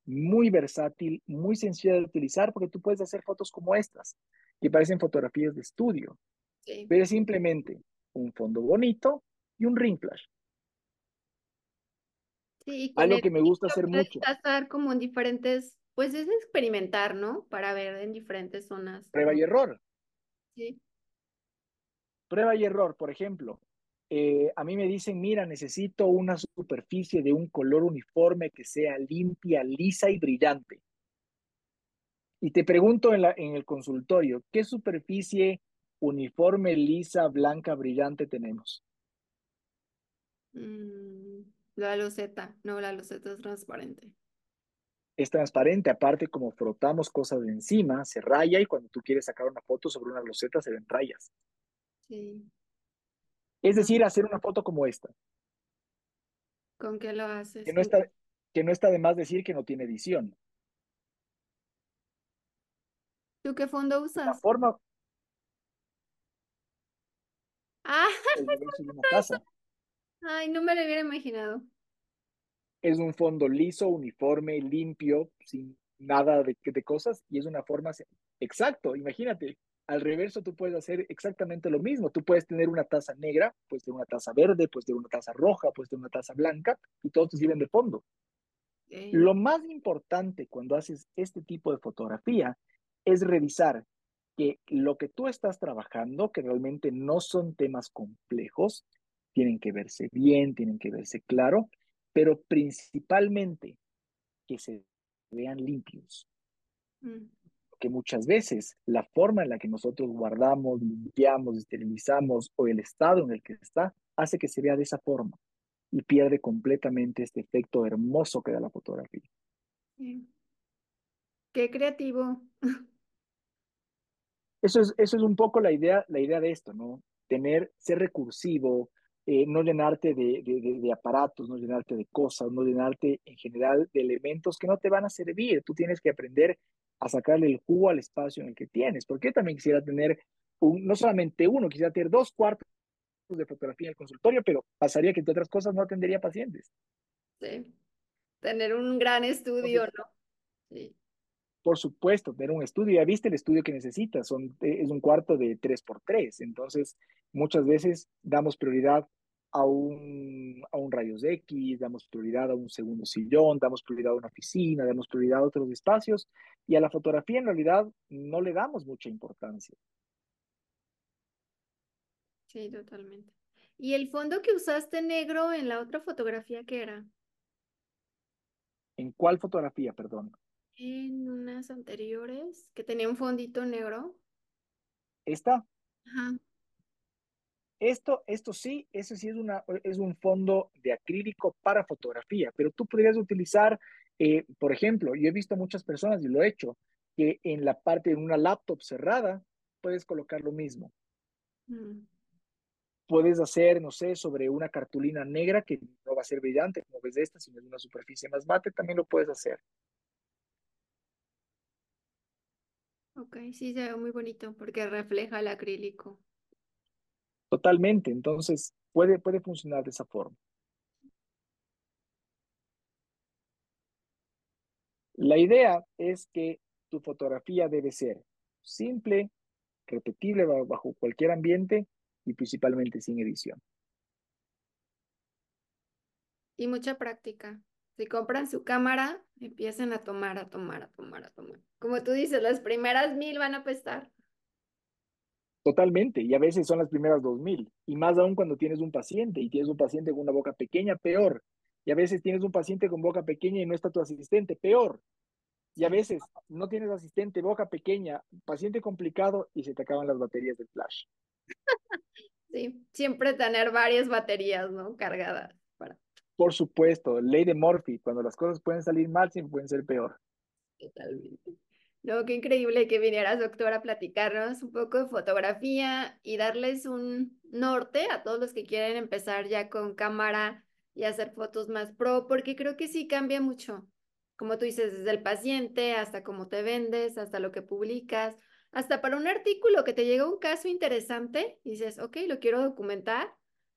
muy versátil, muy sencilla de utilizar porque tú puedes hacer fotos como estas, que parecen fotografías de estudio, Sí. pero es simplemente un fondo bonito y un ring flash. Sí, y con Algo el que me gusta hacer mucho, pasar como en diferentes, pues es experimentar, ¿no? Para ver en diferentes zonas. prueba y error. Sí. Prueba y error, por ejemplo. Eh, a mí me dicen, mira, necesito una superficie de un color uniforme que sea limpia, lisa y brillante. Y te pregunto en, la, en el consultorio, ¿qué superficie uniforme, lisa, blanca, brillante tenemos? Mm, la loseta, no, la loseta es transparente. Es transparente, aparte como frotamos cosas de encima, se raya y cuando tú quieres sacar una foto sobre una loseta se ven rayas. Sí. Es decir, hacer una foto como esta, ¿Con qué lo haces? que no ¿Con está, que no está de más decir que no tiene edición. ¿Tú qué fondo La usas? forma, Ah, [LAUGHS] una ay, no me lo hubiera imaginado. Es un fondo liso, uniforme, limpio, sin nada de, de cosas, y es una forma exacto. Imagínate, al reverso tú puedes hacer exactamente lo mismo. Tú puedes tener una taza negra, puedes tener una taza verde, puedes tener una taza roja, puedes tener una taza blanca, y todos te sirven de fondo. Lo más importante cuando haces este tipo de fotografía es revisar que lo que tú estás trabajando, que realmente no son temas complejos, tienen que verse bien, tienen que verse claro, pero principalmente que se vean limpios. Mm, Que muchas veces la forma en la que nosotros guardamos, limpiamos, esterilizamos o el estado en el que está hace que se vea de esa forma y pierde completamente este efecto hermoso que da la fotografía. sí. Qué creativo. [LAUGHS] Eso es, eso es un poco la idea, la idea de esto, ¿no? Tener, ser recursivo, eh, no llenarte de, de, de, de, aparatos, no llenarte de cosas, no llenarte en general de elementos que no te van a servir. Tú tienes que aprender a sacarle el jugo al espacio en el que tienes. Porque yo también quisiera tener, un, no solamente uno, quisiera tener dos cuartos de fotografía en el consultorio, pero pasaría que entre otras cosas no atendería pacientes. Sí. Tener un gran estudio, ¿no? Sí. Por supuesto, tener un estudio, ya viste el estudio que necesitas, son, es un cuarto de 3x3, entonces muchas veces damos prioridad a un, a un rayos X, damos prioridad a un segundo sillón, damos prioridad a una oficina, damos prioridad a otros espacios y a la fotografía en realidad no le damos mucha importancia. Sí, totalmente. ¿Y el fondo que usaste negro en la otra fotografía qué era? ¿En cuál fotografía, perdón? En unas anteriores, que tenía un fondito negro. ¿Esta? Ajá. Esto, esto sí, eso sí es, una, es un fondo de acrílico para fotografía, pero tú podrías utilizar, eh, por ejemplo, yo he visto muchas personas y lo he hecho, que en la parte de una laptop cerrada puedes colocar lo mismo. Mm. Puedes hacer, no sé, sobre una cartulina negra que no va a ser brillante como ves esta, sino es una superficie más mate, también lo puedes hacer. Ok, sí, se ve muy bonito porque refleja el acrílico. Totalmente, entonces puede, puede funcionar de esa forma. La idea es que tu fotografía debe ser simple, repetible bajo cualquier ambiente y principalmente sin edición. Y mucha práctica. Si compran su cámara, empiecen a tomar, a tomar, a tomar, a tomar. Como tú dices, las primeras mil van a apestar. Totalmente, y a veces son las primeras dos mil, y más aún cuando tienes un paciente y tienes un paciente con una boca pequeña, peor. Y a veces tienes un paciente con boca pequeña y no está tu asistente, peor. Y a veces no tienes asistente, boca pequeña, paciente complicado y se te acaban las baterías del flash. [LAUGHS] Sí, siempre tener varias baterías, ¿no? Cargadas. Por supuesto, ley de Murphy, cuando las cosas pueden salir mal, siempre pueden ser peor. Totalmente. No, qué increíble que vinieras, doctor, a platicarnos un poco de fotografía y darles un norte a todos los que quieren empezar ya con cámara y hacer fotos más pro, porque creo que sí cambia mucho. Como tú dices, desde el paciente hasta cómo te vendes, hasta lo que publicas, hasta para un artículo que te llega un caso interesante y dices, ok, lo quiero documentar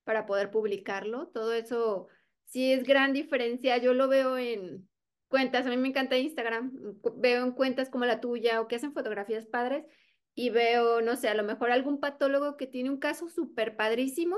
para poder publicarlo. Todo eso sí es gran diferencia. Yo lo veo en, cuentas, a mí me encanta Instagram, veo en cuentas como la tuya o que hacen fotografías padres y veo, no sé, a lo mejor algún patólogo que tiene un caso súper padrísimo,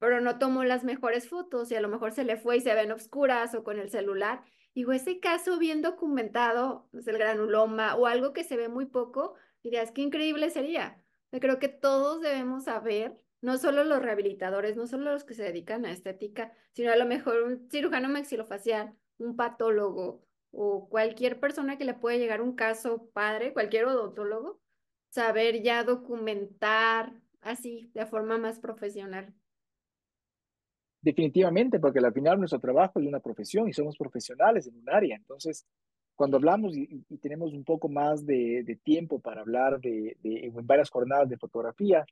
pero no tomó las mejores fotos y a lo mejor se le fue y se ven oscuras o con el celular. Digo, ese caso bien documentado, es el granuloma o algo que se ve muy poco, dirías, qué increíble sería. Yo creo que todos debemos saber, no solo los rehabilitadores, no solo los que se dedican a estética, sino a lo mejor un cirujano maxilofacial, un patólogo, o cualquier persona que le puede llegar un caso padre, cualquier odontólogo, saber ya documentar así de forma más profesional. Definitivamente, porque al final nuestro trabajo es una profesión y somos profesionales en un área. Entonces, cuando hablamos y, tenemos un poco más de, tiempo para hablar de, en varias jornadas de fotografía,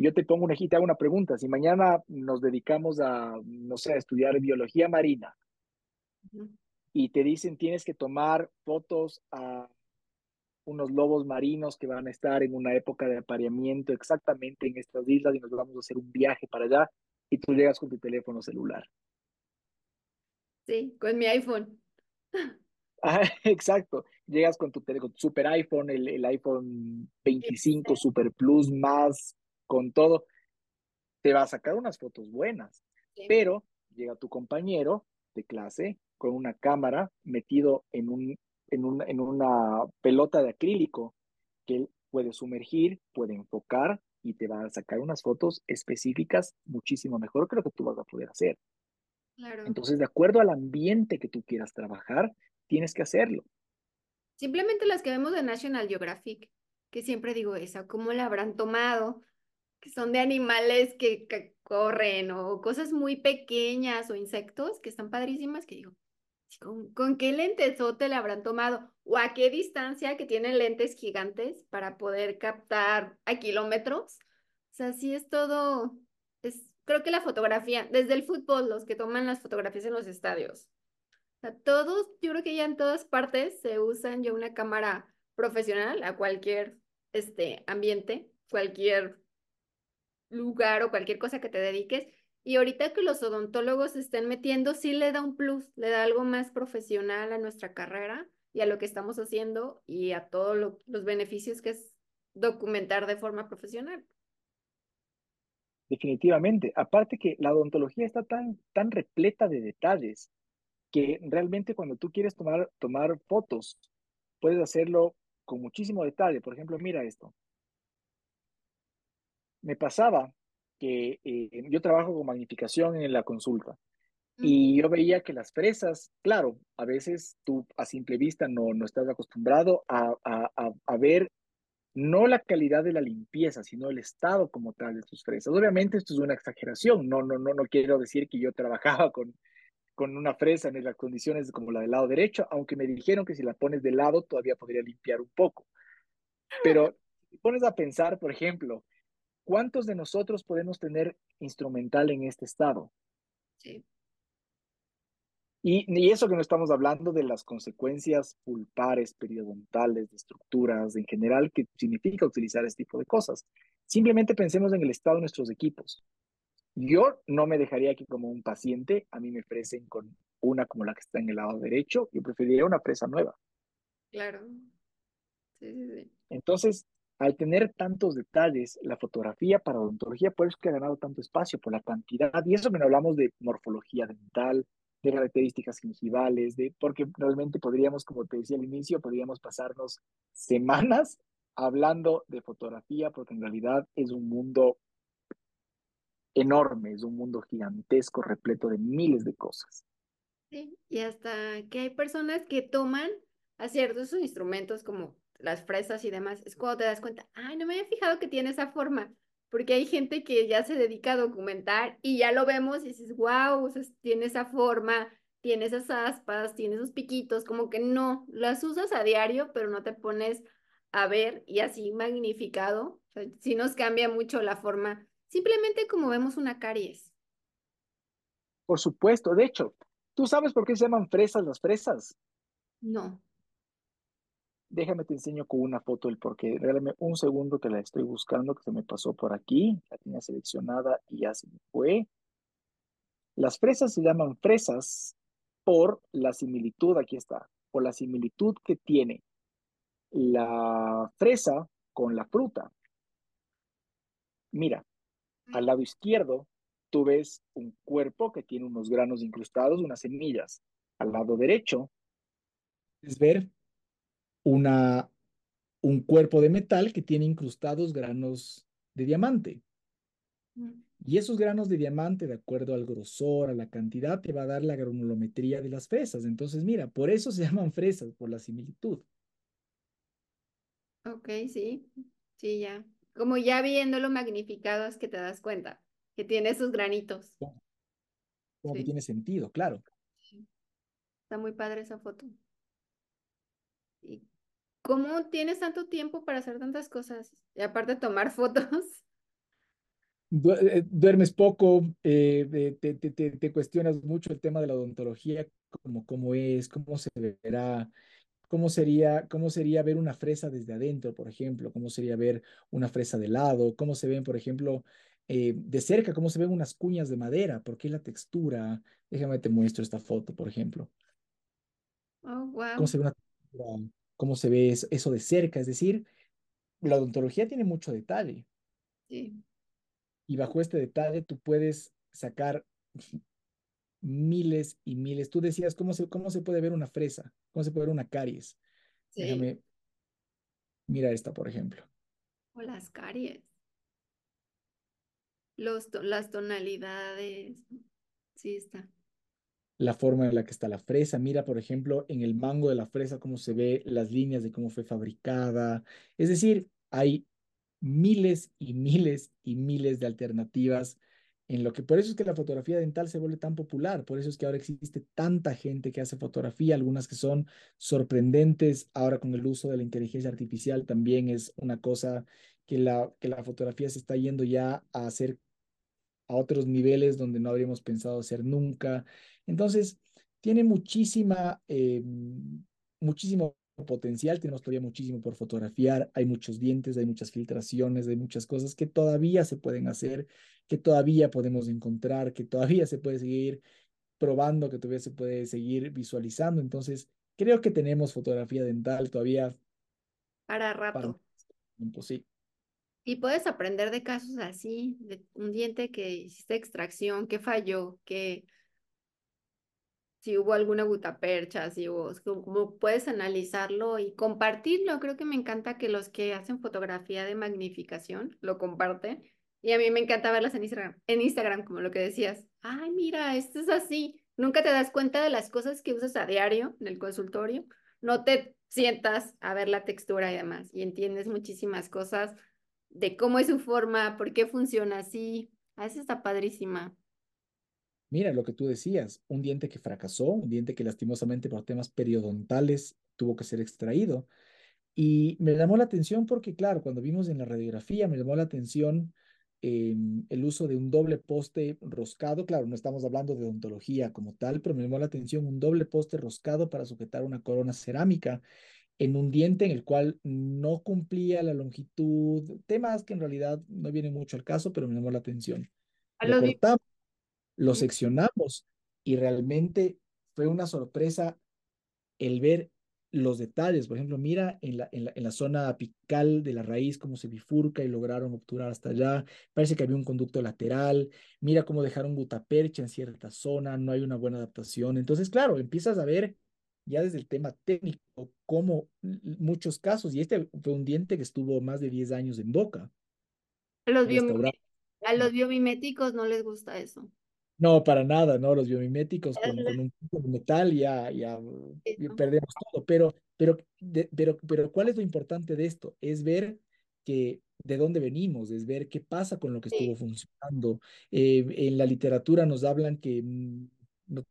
yo te pongo una, te hago una pregunta. Si mañana nos dedicamos a, no sé, a estudiar biología marina, y te dicen tienes que tomar fotos a unos lobos marinos que van a estar en una época de apareamiento exactamente en estas islas y nos vamos a hacer un viaje para allá y tú llegas con tu teléfono celular. Sí, con mi iPhone. [LAUGHS] Ah, exacto, llegas con tu, con super iPhone, el, el iPhone 25 Super Plus más, con todo, te va a sacar unas fotos buenas, pero llega tu compañero de clase con una cámara metido en, un, en, un, en una pelota de acrílico que él puede sumergir, puede enfocar y te va a sacar unas fotos específicas muchísimo mejor que lo que tú vas a poder hacer. Claro. Entonces, de acuerdo al ambiente que tú quieras trabajar, tienes que hacerlo. Simplemente las que vemos de National Geographic, que siempre digo esa, ¿cómo la habrán tomado? Que son de animales que, corren o cosas muy pequeñas o insectos que están padrísimas, que digo, ¿Con, ¿Con qué lentesote le habrán tomado? ¿O a qué distancia que tienen lentes gigantes para poder captar a kilómetros? O sea, sí es todo, es, creo que la fotografía, desde el fútbol, los que toman las fotografías en los estadios. O todos, yo creo que ya en todas partes se usan ya una cámara profesional a cualquier este, ambiente, cualquier lugar o cualquier cosa que te dediques y ahorita que los odontólogos se estén metiendo, sí le da un plus, le da algo más profesional a nuestra carrera y a lo que estamos haciendo y a todos los beneficios que es documentar de forma profesional. Definitivamente. Aparte que la odontología está tan, tan repleta de detalles que realmente cuando tú quieres tomar, tomar fotos, puedes hacerlo con muchísimo detalle. Por ejemplo, mira esto. Me pasaba que eh, yo trabajo con magnificación en la consulta y yo veía que las fresas, claro, a veces tú a simple vista no, no estás acostumbrado a, a, a, ver no la calidad de la limpieza, sino el estado como tal de tus fresas. Obviamente esto es una exageración, no, no, no, no quiero decir que yo trabajaba con, con una fresa en las condiciones como la del lado derecho, aunque me dijeron que si la pones de lado todavía podría limpiar un poco. Pero si pones a pensar, por ejemplo, ¿Cuántos de nosotros podemos tener instrumental en este estado? Sí. Y, y, eso que no estamos hablando de las consecuencias pulpares, periodontales, de estructuras en general que significa utilizar este tipo de cosas. Simplemente pensemos en el estado de nuestros equipos. Yo no me dejaría que como un paciente a mí me ofrecen con una como la que está en el lado derecho, yo preferiría una presa nueva. Claro. Sí, sí, sí. Entonces, al tener tantos detalles, la fotografía para odontología, por eso que ha ganado tanto espacio, por la cantidad, y eso que no hablamos de morfología dental, de características gingivales, de, porque realmente podríamos, como te decía al inicio, podríamos pasarnos semanas hablando de fotografía, porque en realidad es un mundo enorme, es un mundo gigantesco, repleto de miles de cosas. Sí, y hasta que hay personas que toman a ciertos instrumentos como las fresas y demás, es cuando te das cuenta, ay, no me había fijado que tiene esa forma, porque hay gente que ya se dedica a documentar y ya lo vemos y dices, wow, tiene esa forma, tiene esas aspas, tiene esos piquitos, como que no, las usas a diario, pero no te pones a ver y así magnificado, o sea, sí nos cambia mucho la forma, simplemente como vemos una caries. Por supuesto, de hecho, ¿tú sabes por qué se llaman fresas las fresas? No. Déjame te enseño con una foto el porqué. Regálame un segundo que la estoy buscando, que se me pasó por aquí. La tenía seleccionada y ya se me fue. Las fresas se llaman fresas por la similitud, aquí está, por la similitud que tiene la fresa con la fruta. Mira, al lado izquierdo tú ves un cuerpo que tiene unos granos incrustados, unas semillas. Al lado derecho puedes ver una, un cuerpo de metal que tiene incrustados granos de diamante. Mm. Y esos granos de diamante, de acuerdo al grosor, a la cantidad, te va a dar la granulometría de las fresas. Entonces, mira, por eso se [LAUGHS] llaman fresas, por la similitud. Ok, sí, sí, ya. Como ya viéndolo magnificado es que te das cuenta que tiene esos granitos. Como que tiene sentido, claro. Está muy padre esa foto. ¿Y cómo tienes tanto tiempo para hacer tantas cosas? Y aparte tomar [LAUGHS] fotos. Eh, duermes poco, eh, te, te, te, cuestionas mucho el tema de la odontología, como cómo es, cómo se verá, cómo sería, cómo sería ver una fresa desde adentro, por ejemplo, cómo sería ver una fresa de lado, cómo se ven, por ejemplo, eh, de cerca, cómo se ven unas cuñas de madera, por qué la textura. Déjame te muestro esta foto, por ejemplo. Oh, wow. Cómo se ve una cómo se ve eso de cerca. Es decir, la odontología tiene mucho detalle. Sí. Y bajo este detalle tú puedes sacar miles y miles. Tú decías, ¿cómo se, cómo se puede ver una fresa? ¿Cómo se puede ver una caries? Sí. Déjame, mira esta, por ejemplo. O las caries. Los, las tonalidades. Sí, está la forma en la que está la fresa. Mira, por ejemplo, en el mango de la fresa cómo se ve las líneas de cómo fue fabricada. Es decir, hay miles y miles y miles de alternativas en lo que por eso es que la fotografía dental se vuelve tan popular, por eso es que ahora existe tanta gente que hace fotografía, algunas que son sorprendentes, ahora con el uso de la inteligencia artificial también es una cosa que la, que la fotografía se está yendo ya a hacer a otros niveles donde no habríamos pensado hacer nunca. Entonces, tiene muchísima, eh, muchísimo potencial, tenemos todavía muchísimo por fotografiar, hay muchos dientes, hay muchas filtraciones, hay muchas cosas que todavía se pueden hacer, que todavía podemos encontrar, que todavía se puede seguir probando, que todavía se puede seguir visualizando. Entonces, creo que tenemos fotografía dental todavía. Para rato. sí. Y puedes aprender de casos así, de un diente que hiciste extracción, que falló, que si hubo alguna gutapercha, si hubo, como puedes analizarlo y compartirlo. Creo que me encanta que los que hacen fotografía de magnificación lo comparten. Y a mí me encanta verlas en Instagram, en Instagram, como lo que decías. Ay, mira, esto es así. Nunca te das cuenta de las cosas que usas a diario en el consultorio. No te sientas a ver la textura y demás. Y entiendes muchísimas cosas de cómo es su forma, por qué funciona así. A eso está padrísima. Mira lo que tú decías, un diente que fracasó, un diente que lastimosamente por temas periodontales tuvo que ser extraído. Y me llamó la atención porque, claro, cuando vimos en la radiografía, me llamó la atención em, el uso de un doble poste roscado. Claro, no estamos hablando de odontología como tal, pero me llamó la atención un doble poste roscado para sujetar una corona cerámica en un diente en el cual no cumplía la longitud, temas que en realidad no vienen mucho al caso, pero me llamó la atención. Lo, cortamos, lo seccionamos y realmente fue una sorpresa el ver los detalles. Por ejemplo, mira en la, en la, en la zona apical de la raíz cómo se bifurca y lograron obturar hasta allá. Parece que había un conducto lateral. Mira cómo dejaron gutapercha en cierta zona. No hay una buena adaptación. Entonces, claro, empiezas a ver ya desde el tema técnico cómo muchos casos, y este fue un diente que estuvo más de 10 años en boca. Los a los biomiméticos no les gusta eso. No, para nada, ¿no? Los biomiméticos con, con un de metal ya, ya, perdemos todo. Pero, pero, pero, pero, ¿cuál es lo importante de esto? Es ver que de dónde venimos, es ver qué pasa con lo que estuvo funcionando. Eh, en la literatura nos hablan que mm, no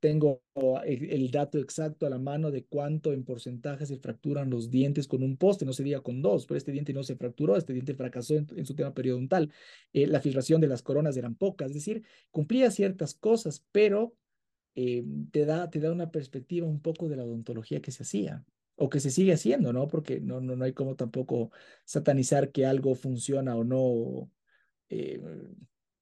tengo el, dato exacto a la mano de cuánto en porcentaje se fracturan los dientes con un poste, no se diga con dos, pero este diente no se fracturó, este diente fracasó en, su tema periodontal. Eh, la filtración de las coronas eran pocas, es decir, cumplía ciertas cosas, pero eh, te, da, te da una perspectiva un poco de la odontología que se hacía o que se sigue haciendo, ¿no? Porque no, no, no hay como tampoco satanizar que algo funciona o no. Eh,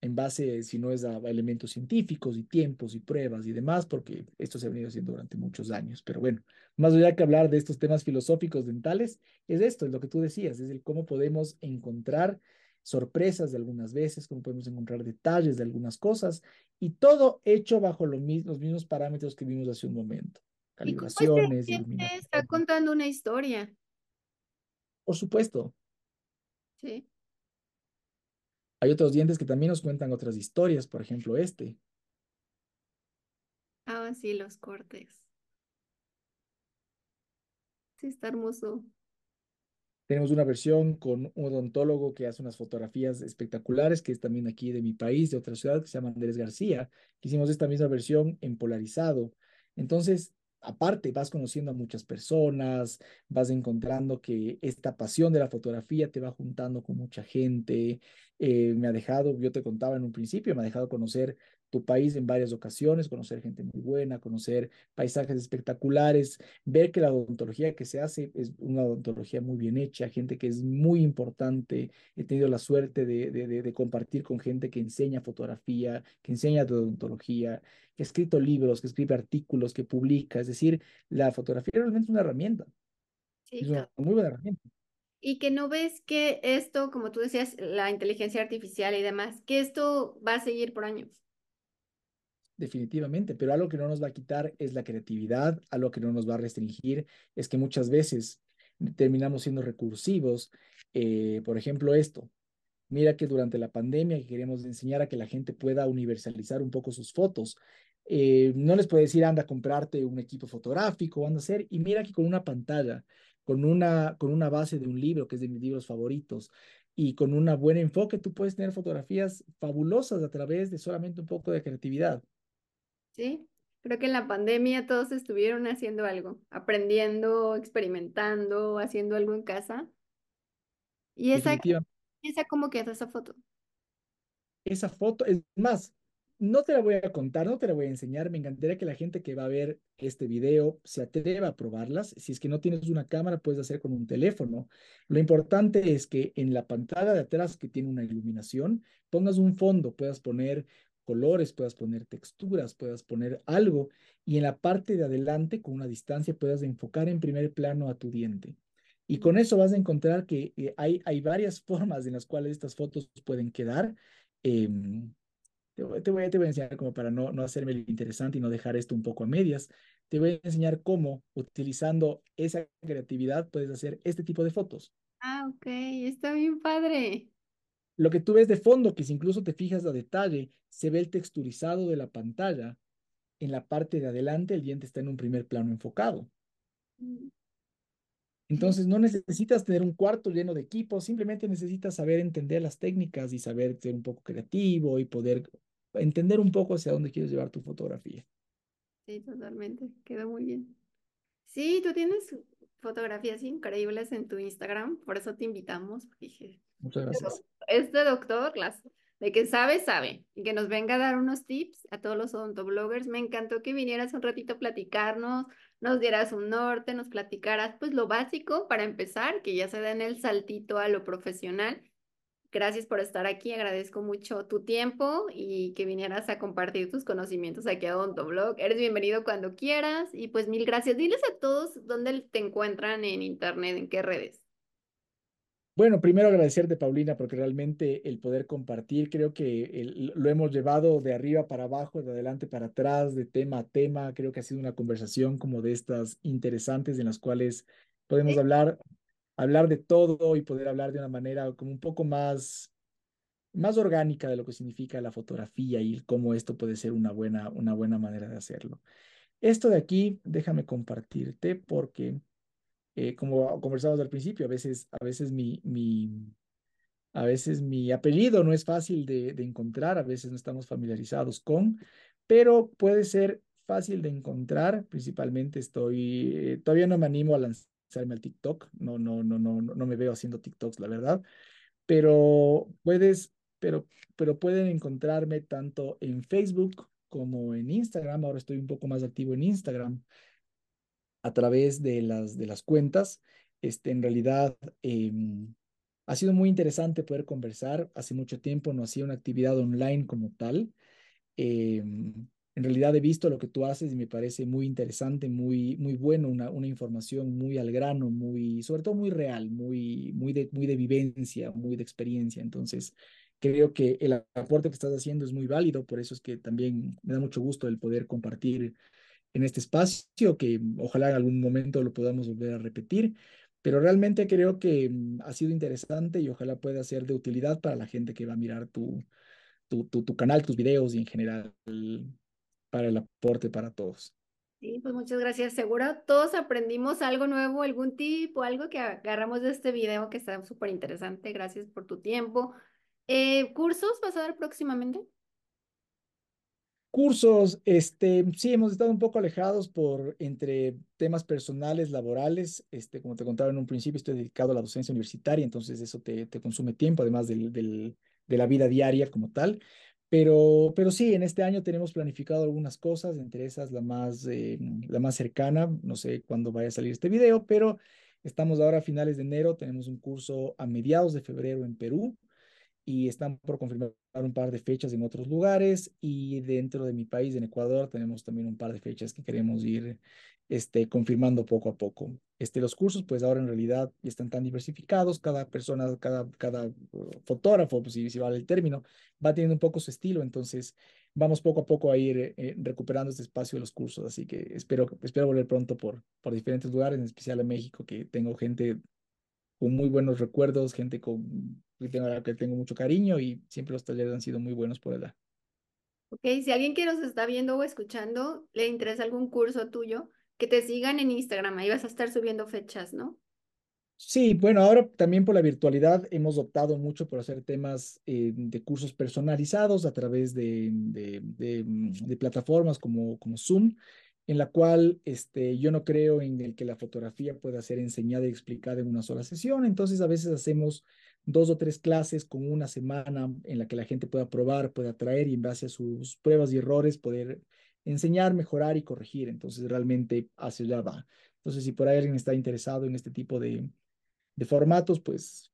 en base, si no es a, elementos científicos y tiempos y pruebas y demás, porque esto se ha venido haciendo durante muchos años. Pero bueno, más allá que hablar de estos temas filosóficos dentales, es esto, es lo que tú decías, es el cómo podemos encontrar sorpresas de algunas veces, cómo podemos encontrar detalles de algunas cosas, y todo hecho bajo los mismos parámetros que vimos hace un momento. Calibraciones. ¿Y está contando una historia. Por supuesto. Sí. Hay otros dientes que también nos cuentan otras historias, por ejemplo este. Ah, sí, los cortes. Sí, está hermoso. Tenemos una versión con un odontólogo que hace unas fotografías espectaculares, que es también aquí de mi país, de otra ciudad, que se llama Andrés García. Hicimos esta misma versión en polarizado. Entonces, aparte vas conociendo a muchas personas, vas encontrando que esta pasión de la fotografía te va juntando con mucha gente. Eh, me ha dejado, yo te contaba en un principio, me ha dejado conocer tu país en varias ocasiones, conocer gente muy buena, conocer paisajes espectaculares, ver que la odontología que se hace es una odontología muy bien hecha, gente que es muy importante. He tenido la suerte de, de, de compartir con gente que enseña fotografía, que enseña odontología, que ha escrito libros, que escribe artículos, que publica. Es decir, la fotografía realmente es una herramienta. Sí, es una muy buena herramienta. Y que no ves que esto, como tú decías, la inteligencia artificial y demás, que esto va a seguir por años definitivamente, pero algo que no nos va a quitar es la creatividad, algo que no nos va a restringir es que muchas veces terminamos siendo recursivos. Eh, por ejemplo, esto. Mira que durante la pandemia queremos enseñar a que la gente pueda universalizar un poco sus fotos. Eh, no les puede decir, anda a comprarte un equipo fotográfico, anda a hacer, y mira que con una pantalla, con una, con una base de un libro que es de mis libros favoritos, y con un buen enfoque, tú puedes tener fotografías fabulosas a través de solamente un poco de creatividad. Sí, creo que en la pandemia todos estuvieron haciendo algo, aprendiendo, experimentando, haciendo algo en casa. ¿Y esa, esa cómo quedó esa foto? Esa foto, es más, no te la voy a contar, no te la voy a enseñar. Me encantaría que la gente que va a ver este video se atreva a probarlas. Si es que no tienes una cámara, puedes hacer con un teléfono. Lo importante es que en la pantalla de atrás que tiene una iluminación, pongas un fondo, puedas poner colores, puedas poner texturas, puedas poner algo y en la parte de adelante con una distancia puedas enfocar en primer plano a tu diente. Y con eso vas a encontrar que eh, hay, hay varias [LAUGHS] formas en las cuales estas fotos pueden quedar. Em, te, voy, te, voy, a enseñar como para no, no hacerme interesante y no dejar esto un poco a medias. Te voy a enseñar cómo, utilizando esa creatividad, puedes hacer este tipo de fotos. Ah, ok, está bien padre. Lo que tú ves de fondo, que si incluso te fijas a detalle, se ve el texturizado de la pantalla. En la parte de adelante el diente está en un primer plano enfocado. Mm. Entonces no necesitas tener un cuarto lleno de equipos, simplemente necesitas saber entender las técnicas y saber ser un poco creativo y poder entender un poco hacia dónde quieres llevar tu fotografía. Sí, totalmente, quedó muy bien. Sí, tú tienes fotografías increíbles en tu Instagram, por eso te invitamos. Dije, Muchas gracias. Este doctor, las, de que sabe, sabe, y que nos venga a dar unos tips a todos los odontobloggers. Me encantó que vinieras un ratito a platicarnos, nos dieras un norte, nos platicaras pues lo básico para empezar, que ya se den el saltito a lo profesional. Gracias por estar aquí, agradezco mucho tu tiempo y que vinieras a compartir tus conocimientos aquí a Blog. Eres bienvenido cuando quieras y pues mil gracias. Diles a todos dónde te encuentran en internet, en qué redes. Bueno, primero agradecerte, Paulina, porque realmente el poder compartir, creo que lo hemos llevado de arriba para abajo, de adelante para atrás, de tema a tema. Creo que ha sido una conversación como de estas interesantes en las cuales podemos hablar hablar de todo y poder hablar de una manera como un poco más, más orgánica de lo que significa la fotografía y cómo esto puede ser una buena, una buena manera de hacerlo. Esto de aquí, déjame compartirte porque, eh, como conversamos al principio, a veces, a veces mi, mi, a veces mi apellido no es fácil de, encontrar, a veces no estamos familiarizados con, pero puede ser fácil de encontrar. Principalmente estoy, eh, todavía no me animo a lanzar salirme al TikTok. No, no, no, no, no me veo haciendo TikToks, la verdad. Pero puedes, pero, pero pueden encontrarme tanto en Facebook como en Instagram. Ahora estoy un poco más activo en Instagram a través de las, de las cuentas. Este, en realidad, em, ha sido muy interesante poder conversar. Hace mucho tiempo no hacía una actividad online como tal. Eh, en realidad he visto lo que tú haces y me parece muy interesante, muy, muy bueno, una, una información muy al grano, muy, sobre todo muy real, muy, muy, de, muy de vivencia, muy de experiencia. Entonces, creo que el aporte que estás haciendo es muy válido, por eso es que también me da mucho gusto el poder compartir en este espacio, que ojalá en algún momento lo podamos volver a repetir, pero realmente creo que mm, ha sido interesante y ojalá pueda ser de utilidad para la gente que va a mirar tu, tu, tu, tu canal, tus videos y en general para el aporte para todos. Sí, pues muchas gracias. Seguro todos aprendimos algo nuevo, algún tip o algo que agarramos de este video que está súper interesante. Gracias por tu tiempo. Eh, ¿Cursos vas a dar próximamente? Cursos, este, sí, hemos estado un poco alejados por entre temas personales, laborales. Este, como te contaba en un principio, estoy dedicado a la docencia universitaria, entonces eso te, te consume tiempo, además del, del, de la vida diaria como tal. Pero, pero sí, en este año tenemos planificado algunas cosas, entre esas la más, eh, la más cercana, no sé cuándo vaya a salir este video, pero estamos ahora a finales de enero, tenemos un curso a mediados de febrero en Perú, y están por confirmar un par de fechas en otros lugares y dentro de mi país, en Ecuador, tenemos también un par de fechas que queremos ir este, confirmando poco a poco. Este, los cursos, pues ahora en realidad están tan diversificados, cada persona, cada, cada uh, fotógrafo, pues si, si vale el término, va teniendo un poco su estilo, entonces vamos poco a poco a ir eh, recuperando este espacio de los cursos, así que espero, espero volver pronto por, por diferentes lugares, en especial en México, que tengo gente con muy buenos recuerdos, gente con que tengo, que tengo mucho cariño y siempre los talleres han sido muy buenos por edad. Ok, si alguien que nos está viendo o escuchando le interesa algún curso tuyo, que te sigan en Instagram, ahí vas a estar subiendo fechas, ¿no? Sí, bueno, ahora también por la virtualidad hemos optado mucho por hacer temas eh, de cursos personalizados a través de, de, de, de plataformas como, como Zoom en la cual este, yo no creo en el que la fotografía pueda ser enseñada y explicada en una sola sesión. Entonces, a veces hacemos dos o tres clases con una semana en la que la gente pueda probar, pueda traer y en base a sus pruebas y errores poder enseñar, mejorar y corregir. Entonces, realmente hacia allá va. Entonces, si por ahí alguien está interesado en este tipo de, de formatos, pues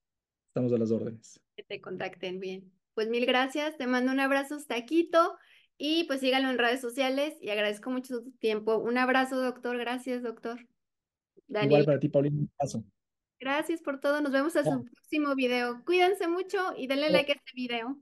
estamos a las órdenes. Que te contacten bien. Pues mil gracias. Te mando un abrazo hasta Quito. Y pues síganlo en redes sociales y agradezco mucho tu tiempo. Un abrazo, doctor. Gracias, doctor. Igual para ti, Paulina. Un abrazo. Gracias por todo. Nos vemos en su próximo video. Cuídense mucho y denle like a este video.